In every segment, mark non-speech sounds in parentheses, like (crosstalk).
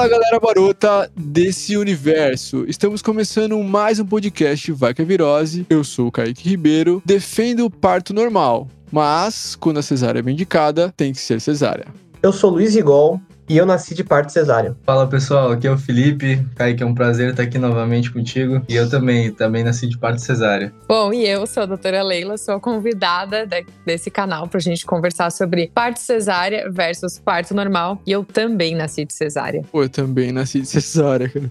Fala galera barota desse universo. Estamos começando mais um podcast Vai que é Virose. Eu sou o Kaique Ribeiro, defendo o parto normal, mas quando a cesárea é bem indicada, tem que ser cesárea. Eu sou Luiz Igol e eu nasci de parto cesárea. Fala pessoal, aqui é o Felipe. Kaique, é um prazer estar aqui novamente contigo. E eu também, também nasci de parto cesárea. Bom, e eu sou a doutora Leila, sou a convidada desse canal para a gente conversar sobre parto cesárea versus parto normal. E eu também nasci de cesárea. Pô, eu também nasci de cesárea, cara.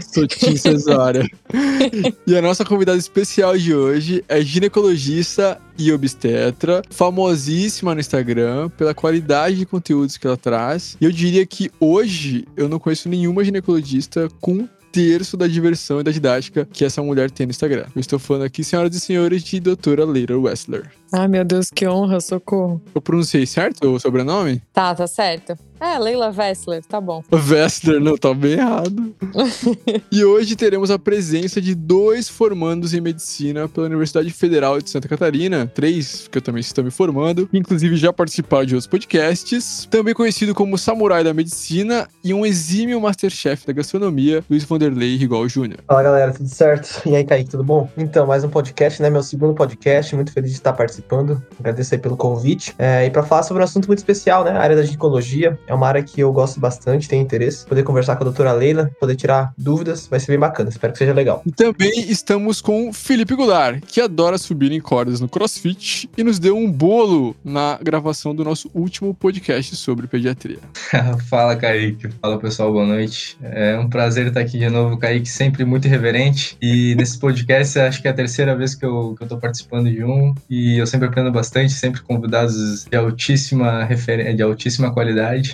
sou de cesárea. (laughs) e a nossa convidada especial de hoje é ginecologista e obstetra, famosíssima no Instagram pela qualidade de conteúdos que ela traz. E eu diria que hoje eu não conheço nenhuma ginecologista com terço da diversão e da didática que essa mulher tem no Instagram. Eu estou falando aqui, senhoras e senhores, de doutora Leila Wessler. Ai, meu Deus, que honra, socorro. Eu pronunciei certo o sobrenome? Tá, tá certo. É, Leila Wessler, tá bom. Wessler, não, tá bem errado. (laughs) e hoje teremos a presença de dois formandos em medicina pela Universidade Federal de Santa Catarina, três que eu também estou me formando, inclusive já participaram de outros podcasts, também conhecido como Samurai da Medicina e um exímio Masterchef da gastronomia, Luiz Vanderlei Rigol Jr. Fala galera, tudo certo? E aí, Kaique, tudo bom? Então, mais um podcast, né? Meu segundo podcast, muito feliz de estar participando. Agradeço aí pelo convite. É, e para falar sobre um assunto muito especial, né? A área da ginecologia. É uma área que eu gosto bastante, tenho interesse. Poder conversar com a doutora Leila, poder tirar dúvidas, vai ser bem bacana. Espero que seja legal. E também estamos com Felipe Goulart, que adora subir em cordas no CrossFit e nos deu um bolo na gravação do nosso último podcast sobre pediatria. (laughs) Fala, Kaique. Fala, pessoal. Boa noite. É um prazer estar aqui de novo, Kaique, sempre muito irreverente. E nesse podcast, acho que é a terceira vez que eu, que eu tô participando de um. E eu sempre aprendo bastante, sempre convidados de altíssima referência, de altíssima qualidade.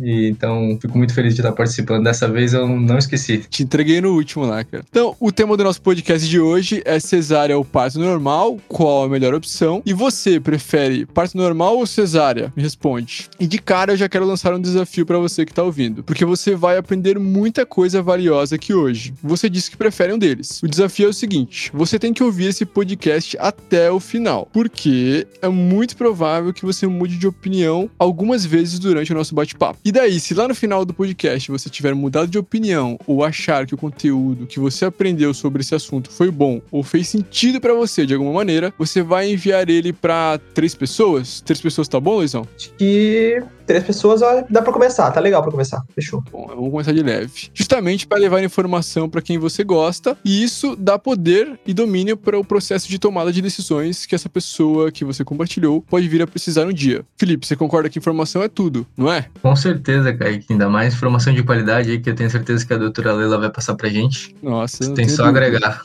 E, então, fico muito feliz de estar participando. Dessa vez eu não esqueci. Te entreguei no último lá, cara. Então, o tema do nosso podcast de hoje é cesárea ou parto normal? Qual a melhor opção? E você prefere parto normal ou cesárea? Me responde. E de cara eu já quero lançar um desafio para você que tá ouvindo, porque você vai aprender muita coisa valiosa aqui hoje. Você disse que prefere um deles. O desafio é o seguinte: você tem que ouvir esse podcast até o final, porque é muito provável que você mude de opinião algumas vezes durante o nosso bate-papo. E daí, se lá no final do podcast você tiver mudado de opinião ou achar que o conteúdo que você aprendeu sobre esse assunto foi bom ou fez sentido para você de alguma maneira, você vai enviar ele para três pessoas? Três pessoas tá bom, Luizão? Que três pessoas dá para começar, tá legal para começar. Fechou. Bom, vamos começar de leve. Justamente para levar informação para quem você gosta, e isso dá poder e domínio para o processo de tomada de decisões que essa pessoa que você compartilhou pode vir a precisar um dia. Felipe, você concorda que informação é tudo, não é? Com certeza Kaique. Ainda mais informação de qualidade aí que eu tenho certeza que a doutora Leila vai passar pra gente. Nossa, tem só dúvida. agregar.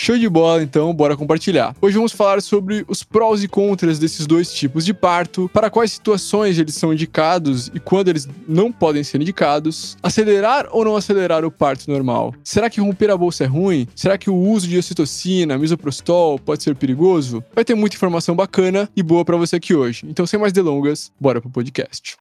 Show de bola, então, bora compartilhar. Hoje vamos falar sobre os prós e contras desses dois tipos de parto, para quais situações eles são indicados e quando eles não podem ser indicados, acelerar ou não acelerar o parto normal. Será que romper a bolsa é ruim? Será que o uso de ocitocina, misoprostol pode ser perigoso? Vai ter muita informação bacana e boa para você aqui hoje. Então, sem mais delongas, bora pro podcast.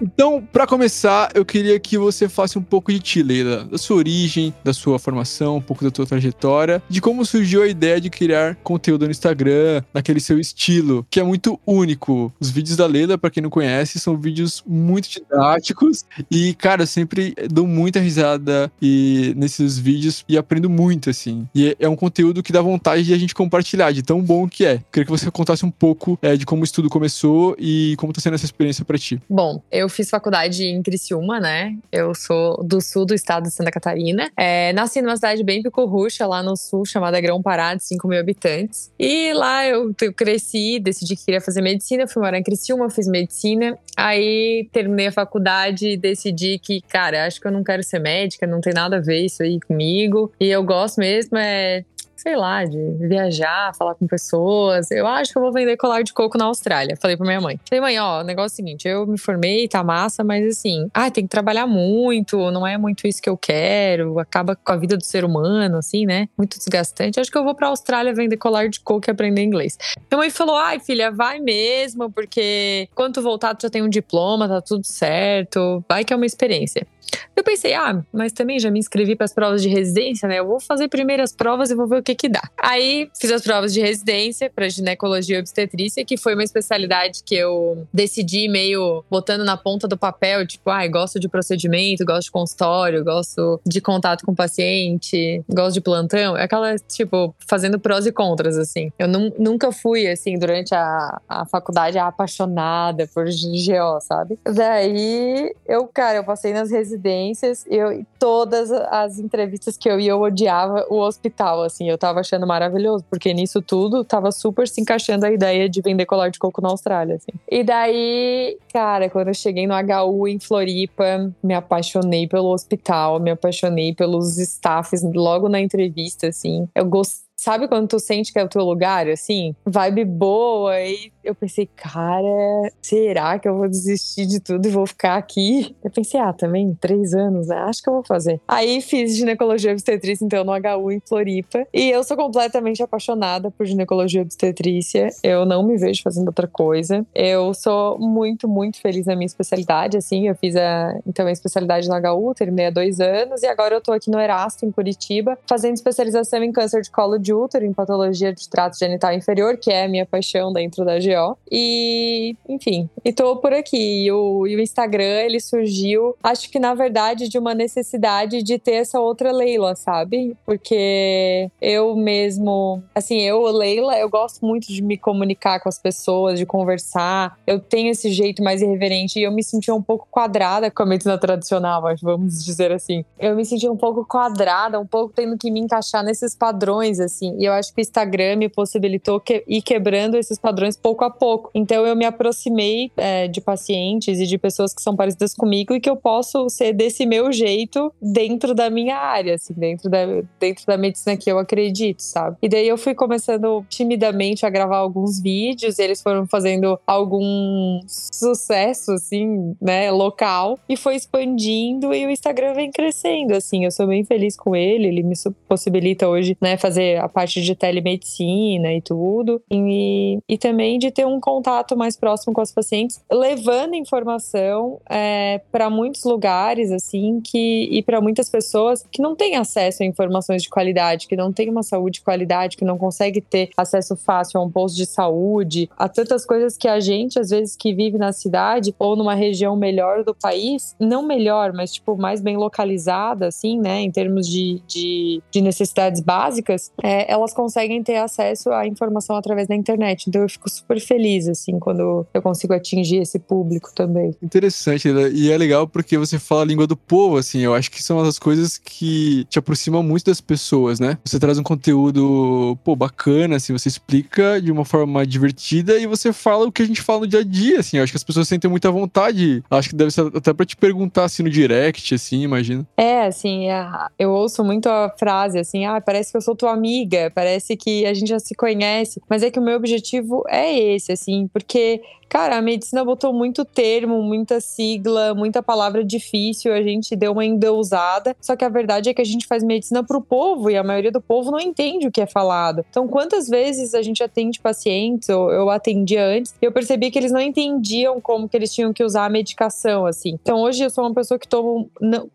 Então, para começar, eu queria que você faça um pouco de ti, Leila, da sua origem, da sua formação, um pouco da sua trajetória, de como surgiu a ideia de criar conteúdo no Instagram, naquele seu estilo, que é muito único. Os vídeos da Leila, para quem não conhece, são vídeos muito didáticos e, cara, eu sempre dou muita risada e nesses vídeos e aprendo muito, assim. E é um conteúdo que dá vontade de a gente compartilhar, de tão bom que é. Queria que você contasse um pouco é, de como o estudo começou e como tá sendo essa experiência para ti. Bom, eu fiz faculdade em Criciúma, né? Eu sou do sul do estado de Santa Catarina. É, nasci numa cidade bem picurrucha, lá no sul, chamada Grão Pará, de 5 mil habitantes. E lá eu, eu cresci, decidi que queria fazer medicina, fui morar em Criciúma, fiz medicina. Aí terminei a faculdade e decidi que, cara, acho que eu não quero ser médica, não tem nada a ver isso aí comigo. E eu gosto mesmo é sei lá, de viajar, falar com pessoas. Eu acho que eu vou vender colar de coco na Austrália. Falei pra minha mãe. Falei, mãe, ó, o negócio é o seguinte, eu me formei, tá massa, mas assim, ah, tem que trabalhar muito, não é muito isso que eu quero, acaba com a vida do ser humano, assim, né? Muito desgastante. Acho que eu vou pra Austrália vender colar de coco e aprender inglês. Minha mãe falou, ai, filha, vai mesmo, porque quando voltar, tu já tem um diploma, tá tudo certo, vai que é uma experiência. Eu pensei, ah, mas também já me inscrevi para as provas de residência, né? Eu vou fazer primeiras provas e vou ver o que que dá. Aí fiz as provas de residência para ginecologia e obstetrícia, que foi uma especialidade que eu decidi meio botando na ponta do papel, tipo, ai, ah, gosto de procedimento, gosto de consultório, gosto de contato com paciente, gosto de plantão. É aquela, tipo, fazendo prós e contras, assim. Eu nunca fui, assim, durante a, a faculdade apaixonada por GO, sabe? Daí, eu, cara, eu passei nas residências, eu todas as entrevistas que eu ia, eu odiava o hospital, assim. Eu tava achando maravilhoso, porque nisso tudo tava super se encaixando a ideia de vender colar de coco na Austrália, assim. E daí, cara, quando eu cheguei no HU em Floripa, me apaixonei pelo hospital, me apaixonei pelos staffs logo na entrevista, assim. Eu gostei Sabe quando tu sente que é o teu lugar, assim? Vibe boa. E eu pensei, cara, será que eu vou desistir de tudo e vou ficar aqui? Eu pensei, ah, também, três anos, né? Acho que eu vou fazer. Aí fiz ginecologia obstetrícia, então, no HU em Floripa. E eu sou completamente apaixonada por ginecologia obstetrícia. Eu não me vejo fazendo outra coisa. Eu sou muito, muito feliz na minha especialidade, assim. Eu fiz a, então, a especialidade no HU, terminei há dois anos. E agora eu tô aqui no Erasto, em Curitiba, fazendo especialização em câncer de colo de de útero, em patologia de trato genital inferior, que é a minha paixão dentro da GO. E, enfim, e tô por aqui. E o, e o Instagram, ele surgiu, acho que na verdade, de uma necessidade de ter essa outra Leila, sabe? Porque eu mesmo, assim, eu, Leila, eu gosto muito de me comunicar com as pessoas, de conversar. Eu tenho esse jeito mais irreverente e eu me sentia um pouco quadrada com a medicina tradicional, vamos dizer assim. Eu me sentia um pouco quadrada, um pouco tendo que me encaixar nesses padrões, assim assim. E eu acho que o Instagram me possibilitou que, ir quebrando esses padrões pouco a pouco. Então eu me aproximei é, de pacientes e de pessoas que são parecidas comigo e que eu posso ser desse meu jeito dentro da minha área, assim, dentro da, dentro da medicina que eu acredito, sabe? E daí eu fui começando timidamente a gravar alguns vídeos, eles foram fazendo algum sucesso, assim, né, local, e foi expandindo e o Instagram vem crescendo, assim. Eu sou bem feliz com ele, ele me possibilita hoje, né, fazer a parte de telemedicina e tudo, e, e também de ter um contato mais próximo com as pacientes, levando informação é, para muitos lugares, assim, que e para muitas pessoas que não têm acesso a informações de qualidade, que não têm uma saúde de qualidade, que não consegue ter acesso fácil a um posto de saúde, a tantas coisas que a gente, às vezes, que vive na cidade ou numa região melhor do país, não melhor, mas, tipo, mais bem localizada, assim, né, em termos de, de, de necessidades básicas, é, elas conseguem ter acesso à informação através da internet. Então eu fico super feliz, assim, quando eu consigo atingir esse público também. Interessante, né? e é legal porque você fala a língua do povo, assim, eu acho que são as coisas que te aproximam muito das pessoas, né? Você traz um conteúdo, pô, bacana, assim, você explica de uma forma divertida e você fala o que a gente fala no dia a dia, assim, eu acho que as pessoas sentem muita vontade, acho que deve ser até pra te perguntar, assim, no direct, assim, imagina. É, assim, é, eu ouço muito a frase, assim, ah, parece que eu sou tua amiga, amiga, parece que a gente já se conhece, mas é que o meu objetivo é esse, assim, porque Cara, a medicina botou muito termo, muita sigla, muita palavra difícil, a gente deu uma endeusada. Só que a verdade é que a gente faz medicina pro povo e a maioria do povo não entende o que é falado. Então, quantas vezes a gente atende pacientes, ou eu atendia antes, e eu percebi que eles não entendiam como que eles tinham que usar a medicação, assim. Então, hoje eu sou uma pessoa que toma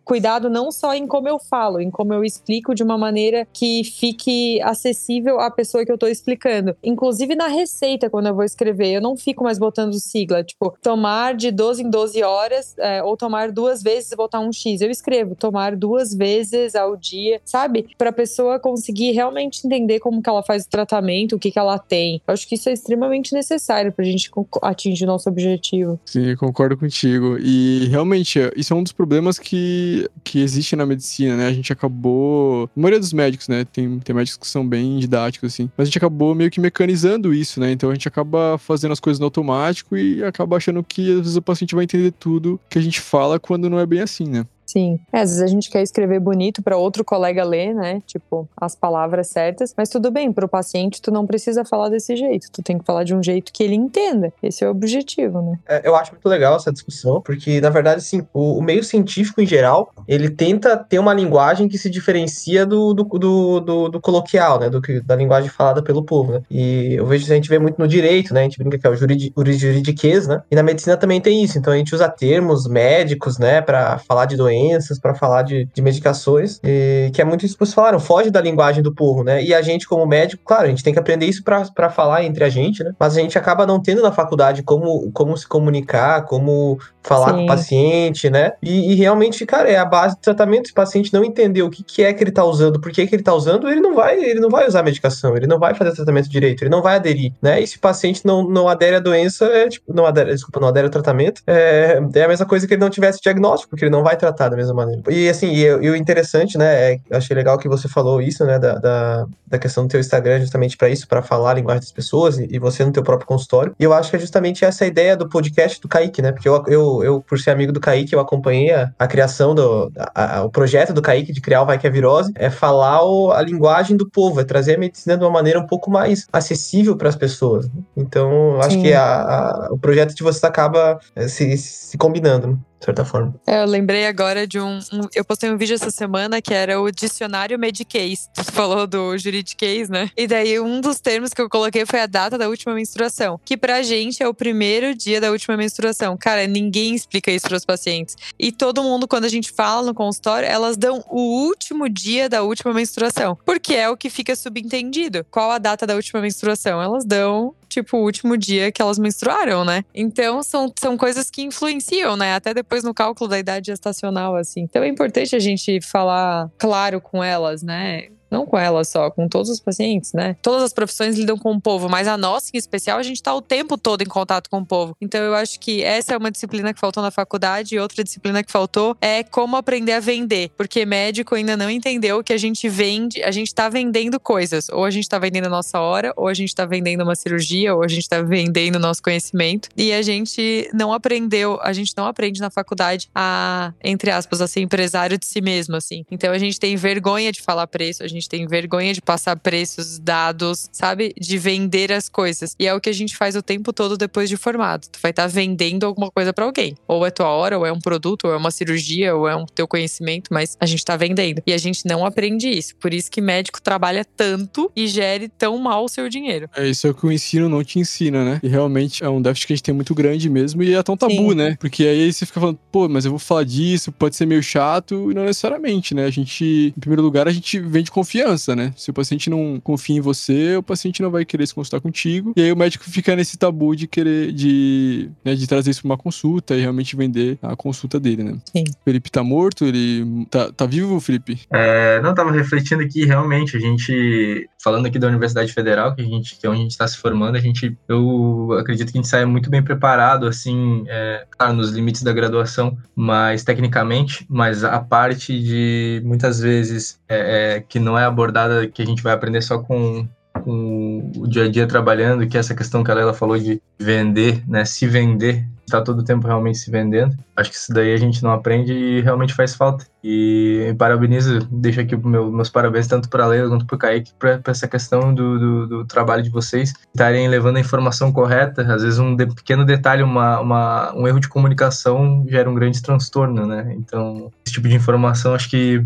cuidado não só em como eu falo, em como eu explico de uma maneira que fique acessível à pessoa que eu tô explicando. Inclusive na receita, quando eu vou escrever, eu não fico mais botando botando sigla, tipo, tomar de 12 em 12 horas, é, ou tomar duas vezes e botar um X. Eu escrevo, tomar duas vezes ao dia, sabe? Pra pessoa conseguir realmente entender como que ela faz o tratamento, o que que ela tem. Eu acho que isso é extremamente necessário pra gente atingir o nosso objetivo. Sim, concordo contigo. E realmente, isso é um dos problemas que, que existe na medicina, né? A gente acabou. A maioria dos médicos, né? Tem, tem médicos que são bem didáticos, assim. Mas a gente acabou meio que mecanizando isso, né? Então a gente acaba fazendo as coisas no automático e acaba achando que às vezes o paciente vai entender tudo que a gente fala quando não é bem assim, né? Sim. É, às vezes a gente quer escrever bonito para outro colega ler, né? Tipo, as palavras certas, mas tudo bem, para o paciente tu não precisa falar desse jeito, tu tem que falar de um jeito que ele entenda. Esse é o objetivo, né? É, eu acho muito legal essa discussão, porque na verdade, sim, o, o, meio científico em geral, ele tenta ter uma linguagem que se diferencia do, do, do, do, do coloquial, né? Do, da linguagem falada pelo povo, né? E eu vejo a gente vê muito no direito, né? A gente brinca que é o juridi, juridiquês, né? E na medicina também tem isso, então a gente usa termos médicos, né, para falar de doença doenças, para falar de, de medicações, e, que é muito isso que vocês falaram, foge da linguagem do povo, né? E a gente, como médico, claro, a gente tem que aprender isso para falar entre a gente, né? Mas a gente acaba não tendo na faculdade como, como se comunicar, como falar Sim. com o paciente, né? E, e, realmente, cara, é a base do tratamento. Se o paciente não entender o que, que é que ele tá usando, por que, que ele tá usando, ele não vai, ele não vai usar a medicação, ele não vai fazer tratamento direito, ele não vai aderir, né? E se o paciente não, não adere à doença, é tipo, não adere, desculpa, não adere ao tratamento, é, é a mesma coisa que ele não tivesse diagnóstico, porque ele não vai tratar da mesma maneira. E assim, e, e o interessante, né, é, achei legal que você falou isso, né, da, da, da questão do teu Instagram justamente para isso, para falar a linguagem das pessoas e, e, você no teu próprio consultório. E eu acho que é justamente essa ideia do podcast do Kaique, né? Porque eu, eu, eu por ser amigo do Kaique, eu acompanhei a, a criação do a, a, o projeto do Kaique de criar o Vai Que é Virose, é falar o, a linguagem do povo, é trazer a medicina de uma maneira um pouco mais acessível para as pessoas. Né? Então, acho Sim. que a, o projeto de vocês acaba eh, se, se combinando. Certa forma. É, eu lembrei agora de um, um, Eu postei um vídeo essa semana que era o dicionário Medicase. Tu falou do juridiquês, né? E daí um dos termos que eu coloquei foi a data da última menstruação. Que pra gente é o primeiro dia da última menstruação. Cara, ninguém explica isso pros pacientes. E todo mundo, quando a gente fala no consultório, elas dão o último dia da última menstruação. Porque é o que fica subentendido. Qual a data da última menstruação? Elas dão tipo, o último dia que elas menstruaram, né? Então, são, são coisas que influenciam, né? Até depois no cálculo da idade gestacional, assim. Então, é importante a gente falar claro com elas, né? Não com ela só, com todos os pacientes, né? Todas as profissões lidam com o povo, mas a nossa em especial, a gente tá o tempo todo em contato com o povo. Então eu acho que essa é uma disciplina que faltou na faculdade e outra disciplina que faltou é como aprender a vender, porque médico ainda não entendeu que a gente vende, a gente tá vendendo coisas, ou a gente tá vendendo a nossa hora, ou a gente tá vendendo uma cirurgia, ou a gente tá vendendo nosso conhecimento, e a gente não aprendeu, a gente não aprende na faculdade a, entre aspas, a ser empresário de si mesmo, assim. Então a gente tem vergonha de falar preço, a gente gente tem vergonha de passar preços, dados, sabe? De vender as coisas. E é o que a gente faz o tempo todo depois de formado. Tu vai estar tá vendendo alguma coisa para alguém. Ou é tua hora, ou é um produto, ou é uma cirurgia, ou é um teu conhecimento, mas a gente tá vendendo. E a gente não aprende isso. Por isso que médico trabalha tanto e gere tão mal o seu dinheiro. É isso é o que o ensino não te ensina, né? E realmente é um déficit que a gente tem muito grande mesmo e é tão tabu, Sim. né? Porque aí você fica falando, pô, mas eu vou falar disso, pode ser meio chato, e não necessariamente, né? A gente, em primeiro lugar, a gente vende confiança confiança, né? Se o paciente não confia em você, o paciente não vai querer se consultar contigo. E aí o médico fica nesse tabu de querer, de, né, de trazer isso pra uma consulta e realmente vender a consulta dele, né? Sim. Felipe tá morto? Ele tá, tá vivo, Felipe? É, não, tava refletindo aqui, realmente, a gente, falando aqui da Universidade Federal, que, a gente, que é onde a gente tá se formando, a gente, eu acredito que a gente sai muito bem preparado, assim, é, claro, nos limites da graduação, mas tecnicamente, mas a parte de, muitas vezes, é, é, que não é é abordada que a gente vai aprender só com, com o dia a dia trabalhando, que é essa questão que a Lela falou de vender, né? Se vender, está todo o tempo realmente se vendendo. Acho que isso daí a gente não aprende e realmente faz falta. E parabenizo, deixo aqui meu, meus parabéns tanto para a Leila quanto para o Kaique para essa questão do, do, do, trabalho de vocês estarem levando a informação correta. Às vezes um de, pequeno detalhe, uma, uma, um erro de comunicação gera um grande transtorno, né? Então, esse tipo de informação acho que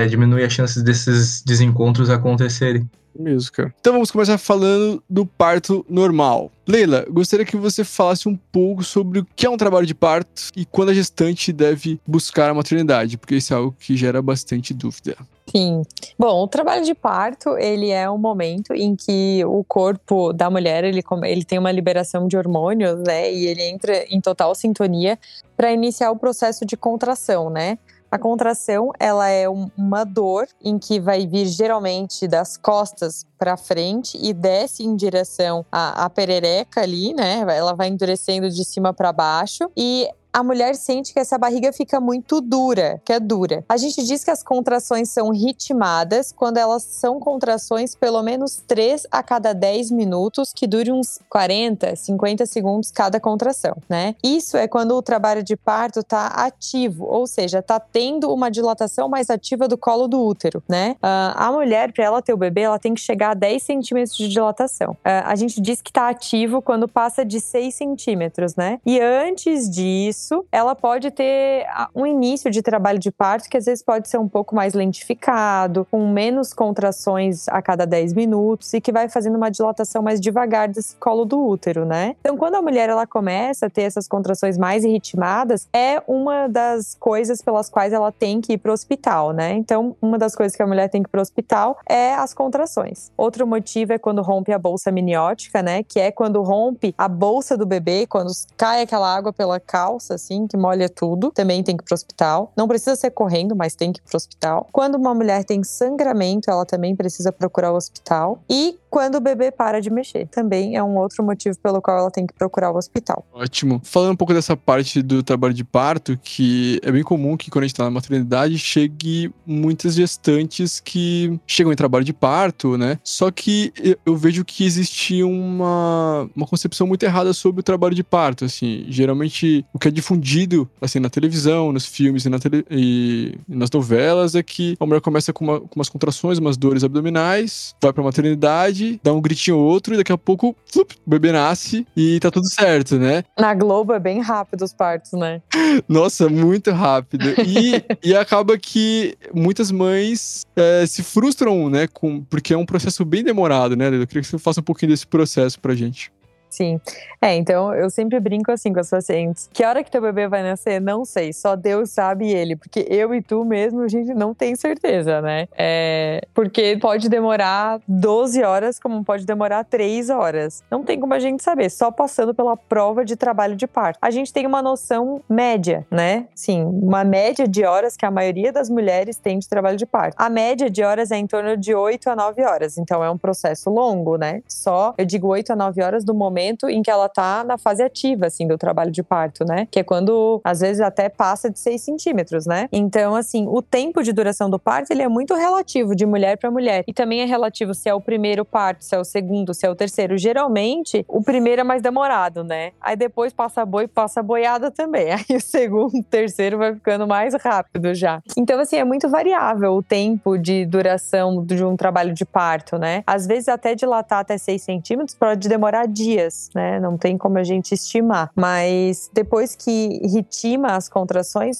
é, diminui as chances desses desencontros acontecerem. Mesmo, cara. Então vamos começar falando do parto normal. Leila, gostaria que você falasse um pouco sobre o que é um trabalho de parto e quando a gestante deve buscar a maternidade, porque isso é algo que gera bastante dúvida. Sim. Bom, o trabalho de parto, ele é um momento em que o corpo da mulher, ele, ele tem uma liberação de hormônios, né? E ele entra em total sintonia para iniciar o processo de contração, né? A contração, ela é uma dor em que vai vir geralmente das costas para frente e desce em direção à, à perereca ali, né? Ela vai endurecendo de cima para baixo e a mulher sente que essa barriga fica muito dura, que é dura. A gente diz que as contrações são ritmadas quando elas são contrações pelo menos 3 a cada 10 minutos, que dure uns 40, 50 segundos cada contração, né? Isso é quando o trabalho de parto tá ativo, ou seja, tá tendo uma dilatação mais ativa do colo do útero, né? Uh, a mulher, para ela ter o bebê, ela tem que chegar a 10 centímetros de dilatação. Uh, a gente diz que tá ativo quando passa de 6 centímetros, né? E antes disso, isso, ela pode ter um início de trabalho de parto que às vezes pode ser um pouco mais lentificado, com menos contrações a cada 10 minutos e que vai fazendo uma dilatação mais devagar desse colo do útero, né? Então, quando a mulher ela começa a ter essas contrações mais ritmadas, é uma das coisas pelas quais ela tem que ir para o hospital, né? Então, uma das coisas que a mulher tem que ir para o hospital é as contrações. Outro motivo é quando rompe a bolsa miniótica, né? Que é quando rompe a bolsa do bebê, quando cai aquela água pela calça, assim, que molha tudo, também tem que ir para o hospital. Não precisa ser correndo, mas tem que ir para o hospital. Quando uma mulher tem sangramento, ela também precisa procurar o hospital. E quando o bebê para de mexer. Também é um outro motivo pelo qual ela tem que procurar o hospital. Ótimo. Falando um pouco dessa parte do trabalho de parto, que é bem comum que quando a gente tá na maternidade chegue muitas gestantes que chegam em trabalho de parto, né? Só que eu vejo que existe uma, uma concepção muito errada sobre o trabalho de parto, assim. Geralmente o que é difundido, assim, na televisão, nos filmes e, na tele, e nas novelas é que a mulher começa com, uma, com umas contrações, umas dores abdominais, vai pra maternidade dá um gritinho ou outro, e daqui a pouco, flup, o bebê nasce e tá tudo certo, né? Na Globo é bem rápido os partos, né? (laughs) Nossa, muito rápido. E, e acaba que muitas mães é, se frustram, né? Com, porque é um processo bem demorado, né? Eu queria que você faça um pouquinho desse processo pra gente. Sim. É, então eu sempre brinco assim com as pacientes. Que hora que teu bebê vai nascer? Não sei. Só Deus sabe ele. Porque eu e tu mesmo, a gente não tem certeza, né? É, porque pode demorar 12 horas, como pode demorar 3 horas. Não tem como a gente saber, só passando pela prova de trabalho de parto. A gente tem uma noção média, né? Sim, uma média de horas que a maioria das mulheres tem de trabalho de parto. A média de horas é em torno de 8 a 9 horas. Então é um processo longo, né? Só, eu digo 8 a 9 horas do momento momento em que ela tá na fase ativa, assim, do trabalho de parto, né? Que é quando, às vezes, até passa de 6 centímetros, né? Então, assim, o tempo de duração do parto, ele é muito relativo de mulher para mulher. E também é relativo se é o primeiro parto, se é o segundo, se é o terceiro. Geralmente, o primeiro é mais demorado, né? Aí depois passa boi, passa boiada também. (laughs) Aí o segundo, o terceiro vai ficando mais rápido já. Então, assim, é muito variável o tempo de duração de um trabalho de parto, né? Às vezes, até dilatar até 6 centímetros pode demorar dias dias, né? Não tem como a gente estimar. Mas depois que ritima as contrações,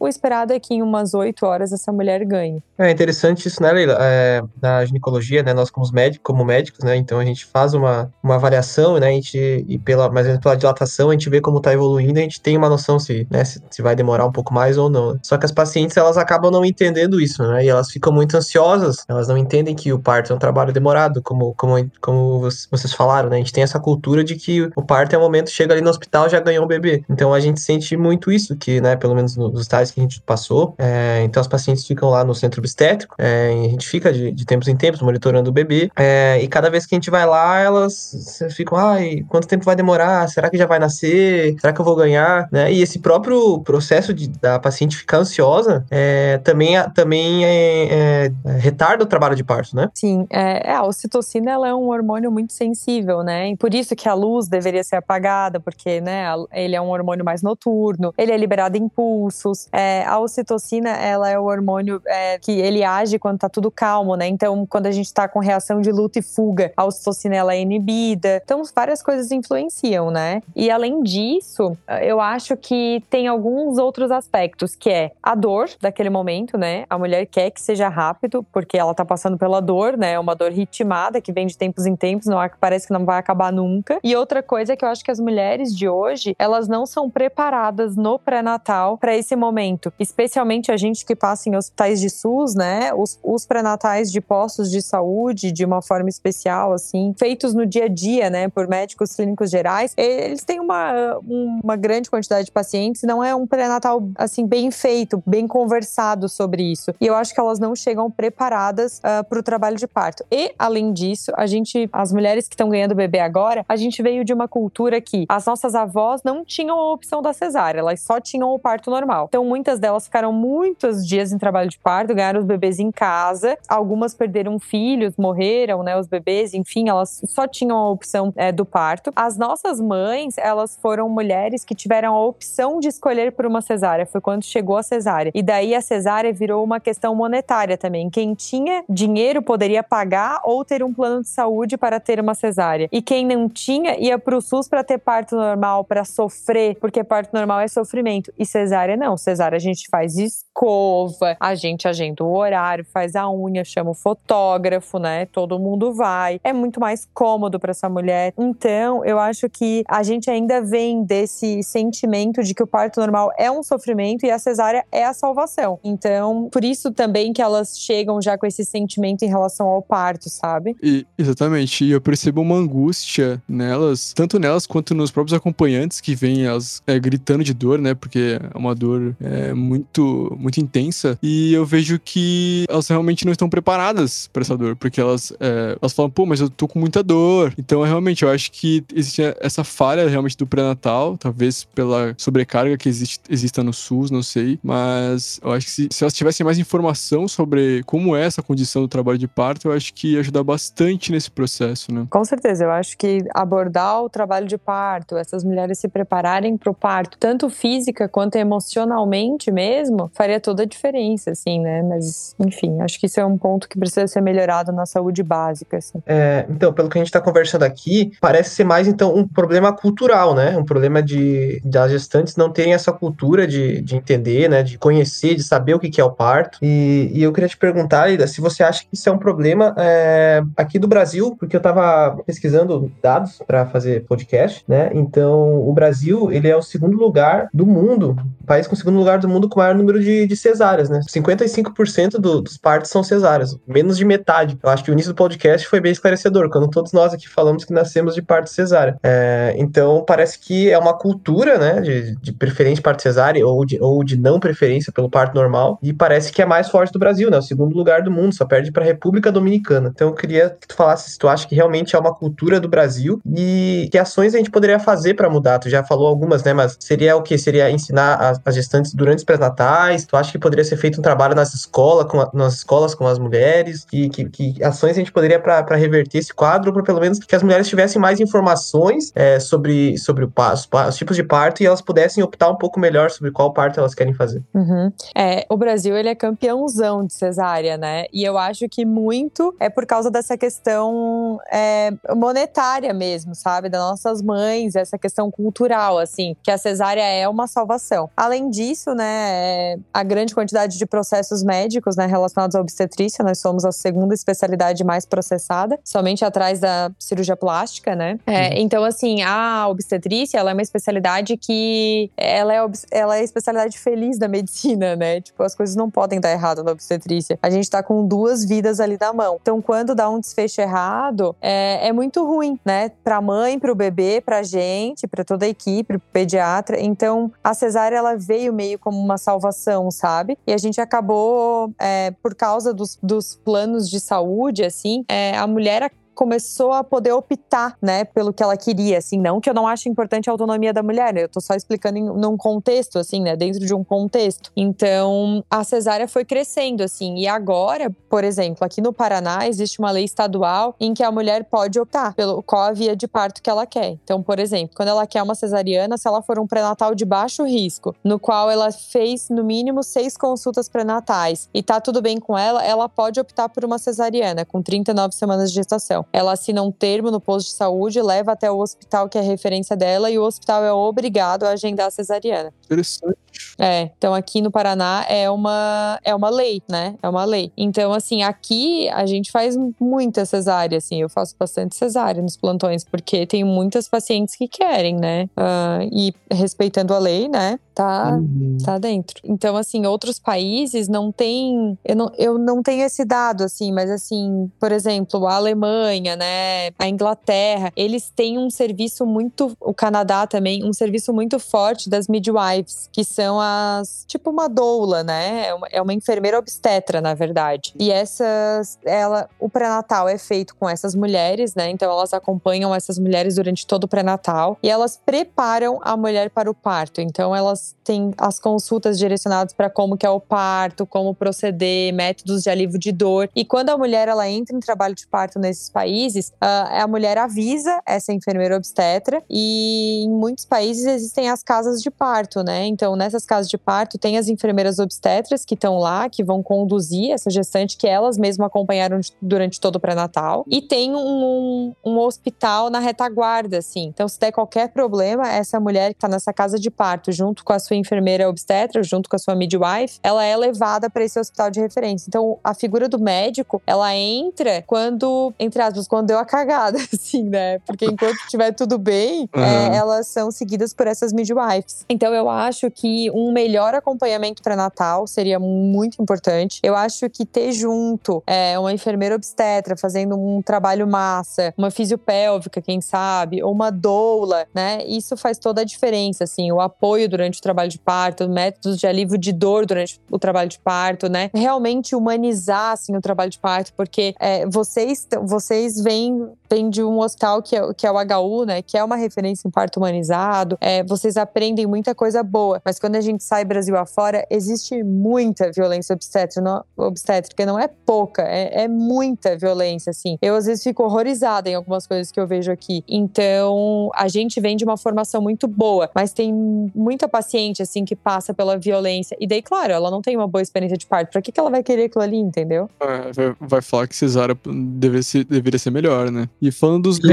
o esperado é que em umas 8 horas essa mulher ganhe. É interessante isso, né, Leila? É, na ginecologia, né? Nós como médicos, como médicos, né? Então a gente faz uma, uma avaliação, né? A gente, e pela, mais ou menos pela dilatação, a gente vê como tá evoluindo, a gente tem uma noção se, né, se, se vai demorar um pouco mais ou não. Só que as pacientes, elas acabam não entendendo isso, né? E elas ficam muito ansiosas, elas não entendem que o parto é um trabalho demorado, como, como, como vocês falaram, né? A gente tem essa cultura cultura de que o parto é o momento, chega ali no hospital, já ganhou o bebê. Então a gente sente muito isso, que, né, pelo menos nos estágios que a gente passou, é, então as pacientes ficam lá no centro obstétrico, é, a gente fica de, de, tempos em tempos monitorando o bebê, é, e cada vez que a gente vai lá, elas ficam, ai, quanto tempo vai demorar? Será que já vai nascer? Será que eu vou ganhar? Né? E esse próprio processo de, da paciente ficar ansiosa é, também, também é, é, retarda o trabalho de parto, né? Sim, é, a ocitocina ela é um hormônio muito sensível, né? E por isso que a luz deveria ser apagada, porque né, ele é um hormônio mais noturno, ele é liberado em pulsos. É, a ocitocina, ela é o hormônio é, que ele age quando tá tudo calmo, né? Então, quando a gente tá com reação de luta e fuga, a ocitocina ela é inibida. Então, várias coisas influenciam, né? E além disso, eu acho que tem alguns outros aspectos, que é a dor daquele momento, né? A mulher quer que seja rápido, porque ela tá passando pela dor, né? Uma dor ritmada que vem de tempos em tempos, não parece que não vai acabar nunca E outra coisa é que eu acho que as mulheres de hoje, elas não são preparadas no pré-natal para esse momento. Especialmente a gente que passa em hospitais de SUS, né? Os, os pré-natais de postos de saúde, de uma forma especial, assim, feitos no dia a dia, né? Por médicos clínicos gerais, eles têm uma, uma grande quantidade de pacientes, não é um pré-natal, assim, bem feito, bem conversado sobre isso. E eu acho que elas não chegam preparadas uh, ah, para o trabalho de parto. E, além disso, a gente, as mulheres que estão ganhando bebê agora, a gente veio de uma cultura que as nossas avós não tinham a opção da cesárea, elas só tinham o parto normal. Então, muitas delas ficaram muitos dias em trabalho de parto, ganharam os bebês em casa, algumas perderam filhos, morreram, né, os bebês, enfim, elas só tinham a opção é, do parto. As nossas mães, elas foram mulheres que tiveram a opção de escolher por uma cesárea, foi quando chegou a cesárea. E daí a cesárea virou uma questão monetária também. Quem tinha dinheiro poderia pagar ou ter um plano de saúde para ter uma cesárea. E quem não tinha, ia pro SUS para ter parto normal, para sofrer, porque parto normal é sofrimento. E cesárea não. Cesárea a gente faz escova, a gente agenda o horário, faz a unha, chama o fotógrafo, né? Todo mundo vai. É muito mais cômodo para essa mulher. Então, eu acho que a gente ainda vem desse sentimento de que o parto normal é um sofrimento e a cesárea é a salvação. Então, por isso também que elas chegam já com esse sentimento em relação ao parto, sabe? E, exatamente. E eu percebo uma angústia nelas, tanto nelas quanto nos próprios acompanhantes que vêm elas é, gritando de dor, né? Porque é uma dor é, muito, muito intensa. E eu vejo que elas realmente não estão preparadas para essa dor, porque elas, é, elas falam, pô, mas eu tô com muita dor. Então, realmente, eu acho que existe essa falha realmente do pré-natal, talvez pela sobrecarga que existe, exista no SUS, não sei. Mas eu acho que se, se elas tivessem mais informação sobre como é essa condição do trabalho de parto, eu acho que ia ajudar bastante nesse processo, né? Com certeza, eu acho que abordar o trabalho de parto, essas mulheres se prepararem para o parto, tanto física quanto emocionalmente mesmo, faria toda a diferença, assim, né? Mas, enfim, acho que isso é um ponto que precisa ser melhorado na saúde básica, assim. É, então, pelo que a gente está conversando aqui, parece ser mais, então, um problema cultural, né? Um problema de das gestantes não terem essa cultura de, de entender, né? De conhecer, de saber o que é o parto. E, e eu queria te perguntar, Ida, se você acha que isso é um problema é, aqui do Brasil, porque eu estava pesquisando dados para fazer podcast, né? Então, o Brasil, ele é o segundo lugar do mundo, país com o segundo lugar do mundo com o maior número de, de cesáreas, né? 55% do, dos partos são cesáreas, menos de metade. Eu acho que o início do podcast foi bem esclarecedor, quando todos nós aqui falamos que nascemos de parto cesárea. É, então, parece que é uma cultura, né, de, de preferência parto cesárea ou de, ou de não preferência pelo parto normal, e parece que é mais forte do Brasil, né? O segundo lugar do mundo, só perde para a República Dominicana. Então, eu queria que tu falasse se tu acha que realmente é uma cultura do Brasil e que ações a gente poderia fazer para mudar. Tu já falou algumas, né? Mas seria o que? Seria ensinar as, gestantes durante os pré-natais? Tu acha que poderia ser feito um trabalho nas escolas, com a, nas escolas com as mulheres? E que, que ações a gente poderia para reverter esse quadro, para pelo menos que as mulheres tivessem mais informações é, sobre, sobre o, os, os, tipos de parto e elas pudessem optar um pouco melhor sobre qual parto elas querem fazer? Uhum. É, o Brasil ele é campeãozão de cesárea, né? E eu acho que muito é por causa dessa questão é, monetária mesmo, sabe? Das nossas mães, essa questão cultural, assim, que a cesárea é uma salvação. Além disso, né, é, a grande quantidade de processos médicos, né, relacionados à obstetrícia, nós somos a segunda especialidade mais processada, somente atrás da cirurgia plástica, né? É. Então, assim, a obstetrícia, ela é uma especialidade que ela é, ela é a especialidade feliz da medicina, né? Tipo, as coisas não podem dar errado na obstetrícia. A gente tá com duas vidas ali na mão. Então, quando dá um desfecho errado, é, é muito ruim, né? Pra mãe, pro bebê, pra gente, pra toda a equipe, pro pediatra. Então, a cesárea, ela veio meio como uma salvação, sabe? E a gente acabou, é, por causa dos, dos planos de saúde, assim, é, a mulher começou a poder optar, né, pelo que ela queria, assim, não que eu não acho importante a autonomia da mulher, né, eu tô só explicando em num contexto, assim, né, dentro de um contexto. Então, a cesárea foi crescendo, assim, e agora, por exemplo, aqui no Paraná existe uma lei estadual em que a mulher pode optar pelo qual a via de parto que ela quer. Então, por exemplo, quando ela quer uma cesariana, se ela for um pré-natal de baixo risco, no qual ela fez no mínimo seis consultas pré-natais e tá tudo bem com ela, ela pode optar por uma cesariana com 39 semanas de gestação ela assina um termo no posto de saúde, leva até o hospital que é referência dela e o hospital é obrigado a agendar a cesariana. Interessante. É, então aqui no Paraná é uma, é uma lei, né? É uma lei. Então, assim, aqui a gente faz muita cesárea, assim, eu faço bastante cesárea nos plantões, porque tem muitas pacientes que querem, né? Uh, e respeitando a lei, né? Tá, uhum. tá dentro. Então, assim, outros países não tem. Eu não, eu não tenho esse dado, assim, mas assim, por exemplo, a Alemanha, né? A Inglaterra, eles têm um serviço muito. O Canadá também, um serviço muito forte das midwives, que são são as. Tipo uma doula, né? É uma, é uma enfermeira obstetra, na verdade. E essas. Ela, o pré-natal é feito com essas mulheres, né? Então elas acompanham essas mulheres durante todo o pré-natal e elas preparam a mulher para o parto. Então elas têm as consultas direcionadas para como que é o parto, como proceder, métodos de alívio de dor. E quando a mulher ela entra em trabalho de parto nesses países países, a mulher avisa essa enfermeira obstetra e em muitos países existem as casas de parto, né? Então, nessas casas de parto, tem as enfermeiras obstetras que estão lá, que vão conduzir essa gestante que elas mesmas acompanharam durante todo o pré-natal. E tem um, um, hospital na retaguarda, assim. Então, se der qualquer problema, essa mulher que está nessa casa de parto, junto com a sua enfermeira obstetra, junto com a sua midwife, ela é levada para esse hospital de referência. Então, a figura do médico, ela entra quando, entre aspas, quando deu a cagada, (laughs) assim, né? Porque enquanto estiver tudo bem, uhum. é, elas são seguidas por essas midwives. Então, eu acho que um melhor acompanhamento pré-natal seria muito importante. Eu acho que ter junto é, uma enfermeira obstetra fazendo um trabalho massa, uma fisiopélvica, quem sabe, ou uma doula, né? Isso faz toda a diferença, assim, o apoio durante o trabalho de parto, métodos de alívio de dor durante o trabalho de parto, né? Realmente humanizar, assim, o trabalho de parto, porque é, vocês, vocês vêm, vêm de um hospital que é, que é o HU, né? Que é uma referência em parto humanizado. É, vocês aprendem muita coisa boa, mas quando a gente sai Brasil afora, existe muita violência obstétrica, não, obstétrica, não é pouca, é, é muita violência, assim. Eu às vezes fico horrorizada em algumas coisas que eu vejo aqui. Então, a gente vem de uma formação muito boa, mas tem muita paciente, assim, que passa pela violência. E daí, claro, ela não tem uma boa experiência de parto. Pra que, que ela vai querer aquilo ali, entendeu? É, vai, falar que cesárea deveria ser, deveria ser melhor, né? E falando dos. Do...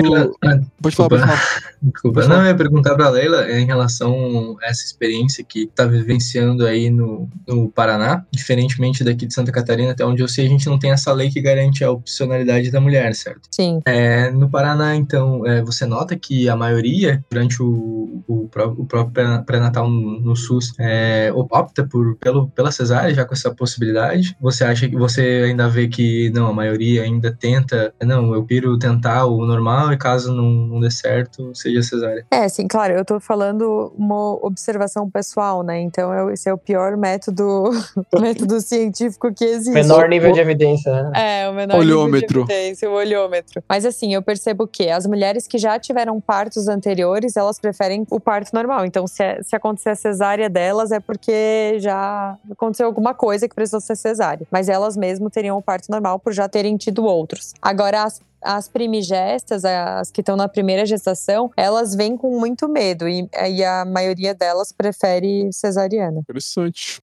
Pode falar, pode falar. Desculpa. Pode falar. (laughs) Não, eu ia perguntar pra Leila em relação a essa experiência que tá vivenciando aí no, no Paraná, diferentemente daqui de Santa Catarina, até onde eu sei, a gente não tem essa lei que garante a opcionalidade da mulher, certo? Sim. É, no Paraná, então, é, você nota que a maioria, durante o, o, o próprio pré-natal no, no, SUS, é, opta por, pelo, pela cesárea, já com essa possibilidade? Você acha que você ainda vê que, não, a maioria ainda tenta, não, eu piro tentar o normal e caso não, não dê certo, seja cesárea? É, sim, claro, eu tô falando uma observação pessoal, né? Então, eu, esse é o pior método, (laughs) método científico que existe. Menor nível de evidência, né? É, o menor olhômetro. nível de evidência, o olhômetro. Mas assim, eu percebo que as mulheres que já tiveram partos anteriores, elas preferem o parto normal. Então, se, é, se acontecer a cesárea delas, é porque já aconteceu alguma coisa que precisou ser cesárea. Mas elas mesmo teriam o parto normal por já terem tido outros. Agora, as as primigestas, as que estão na primeira gestação, elas vêm com muito medo e, e a maioria delas prefere cesariana. Interessante.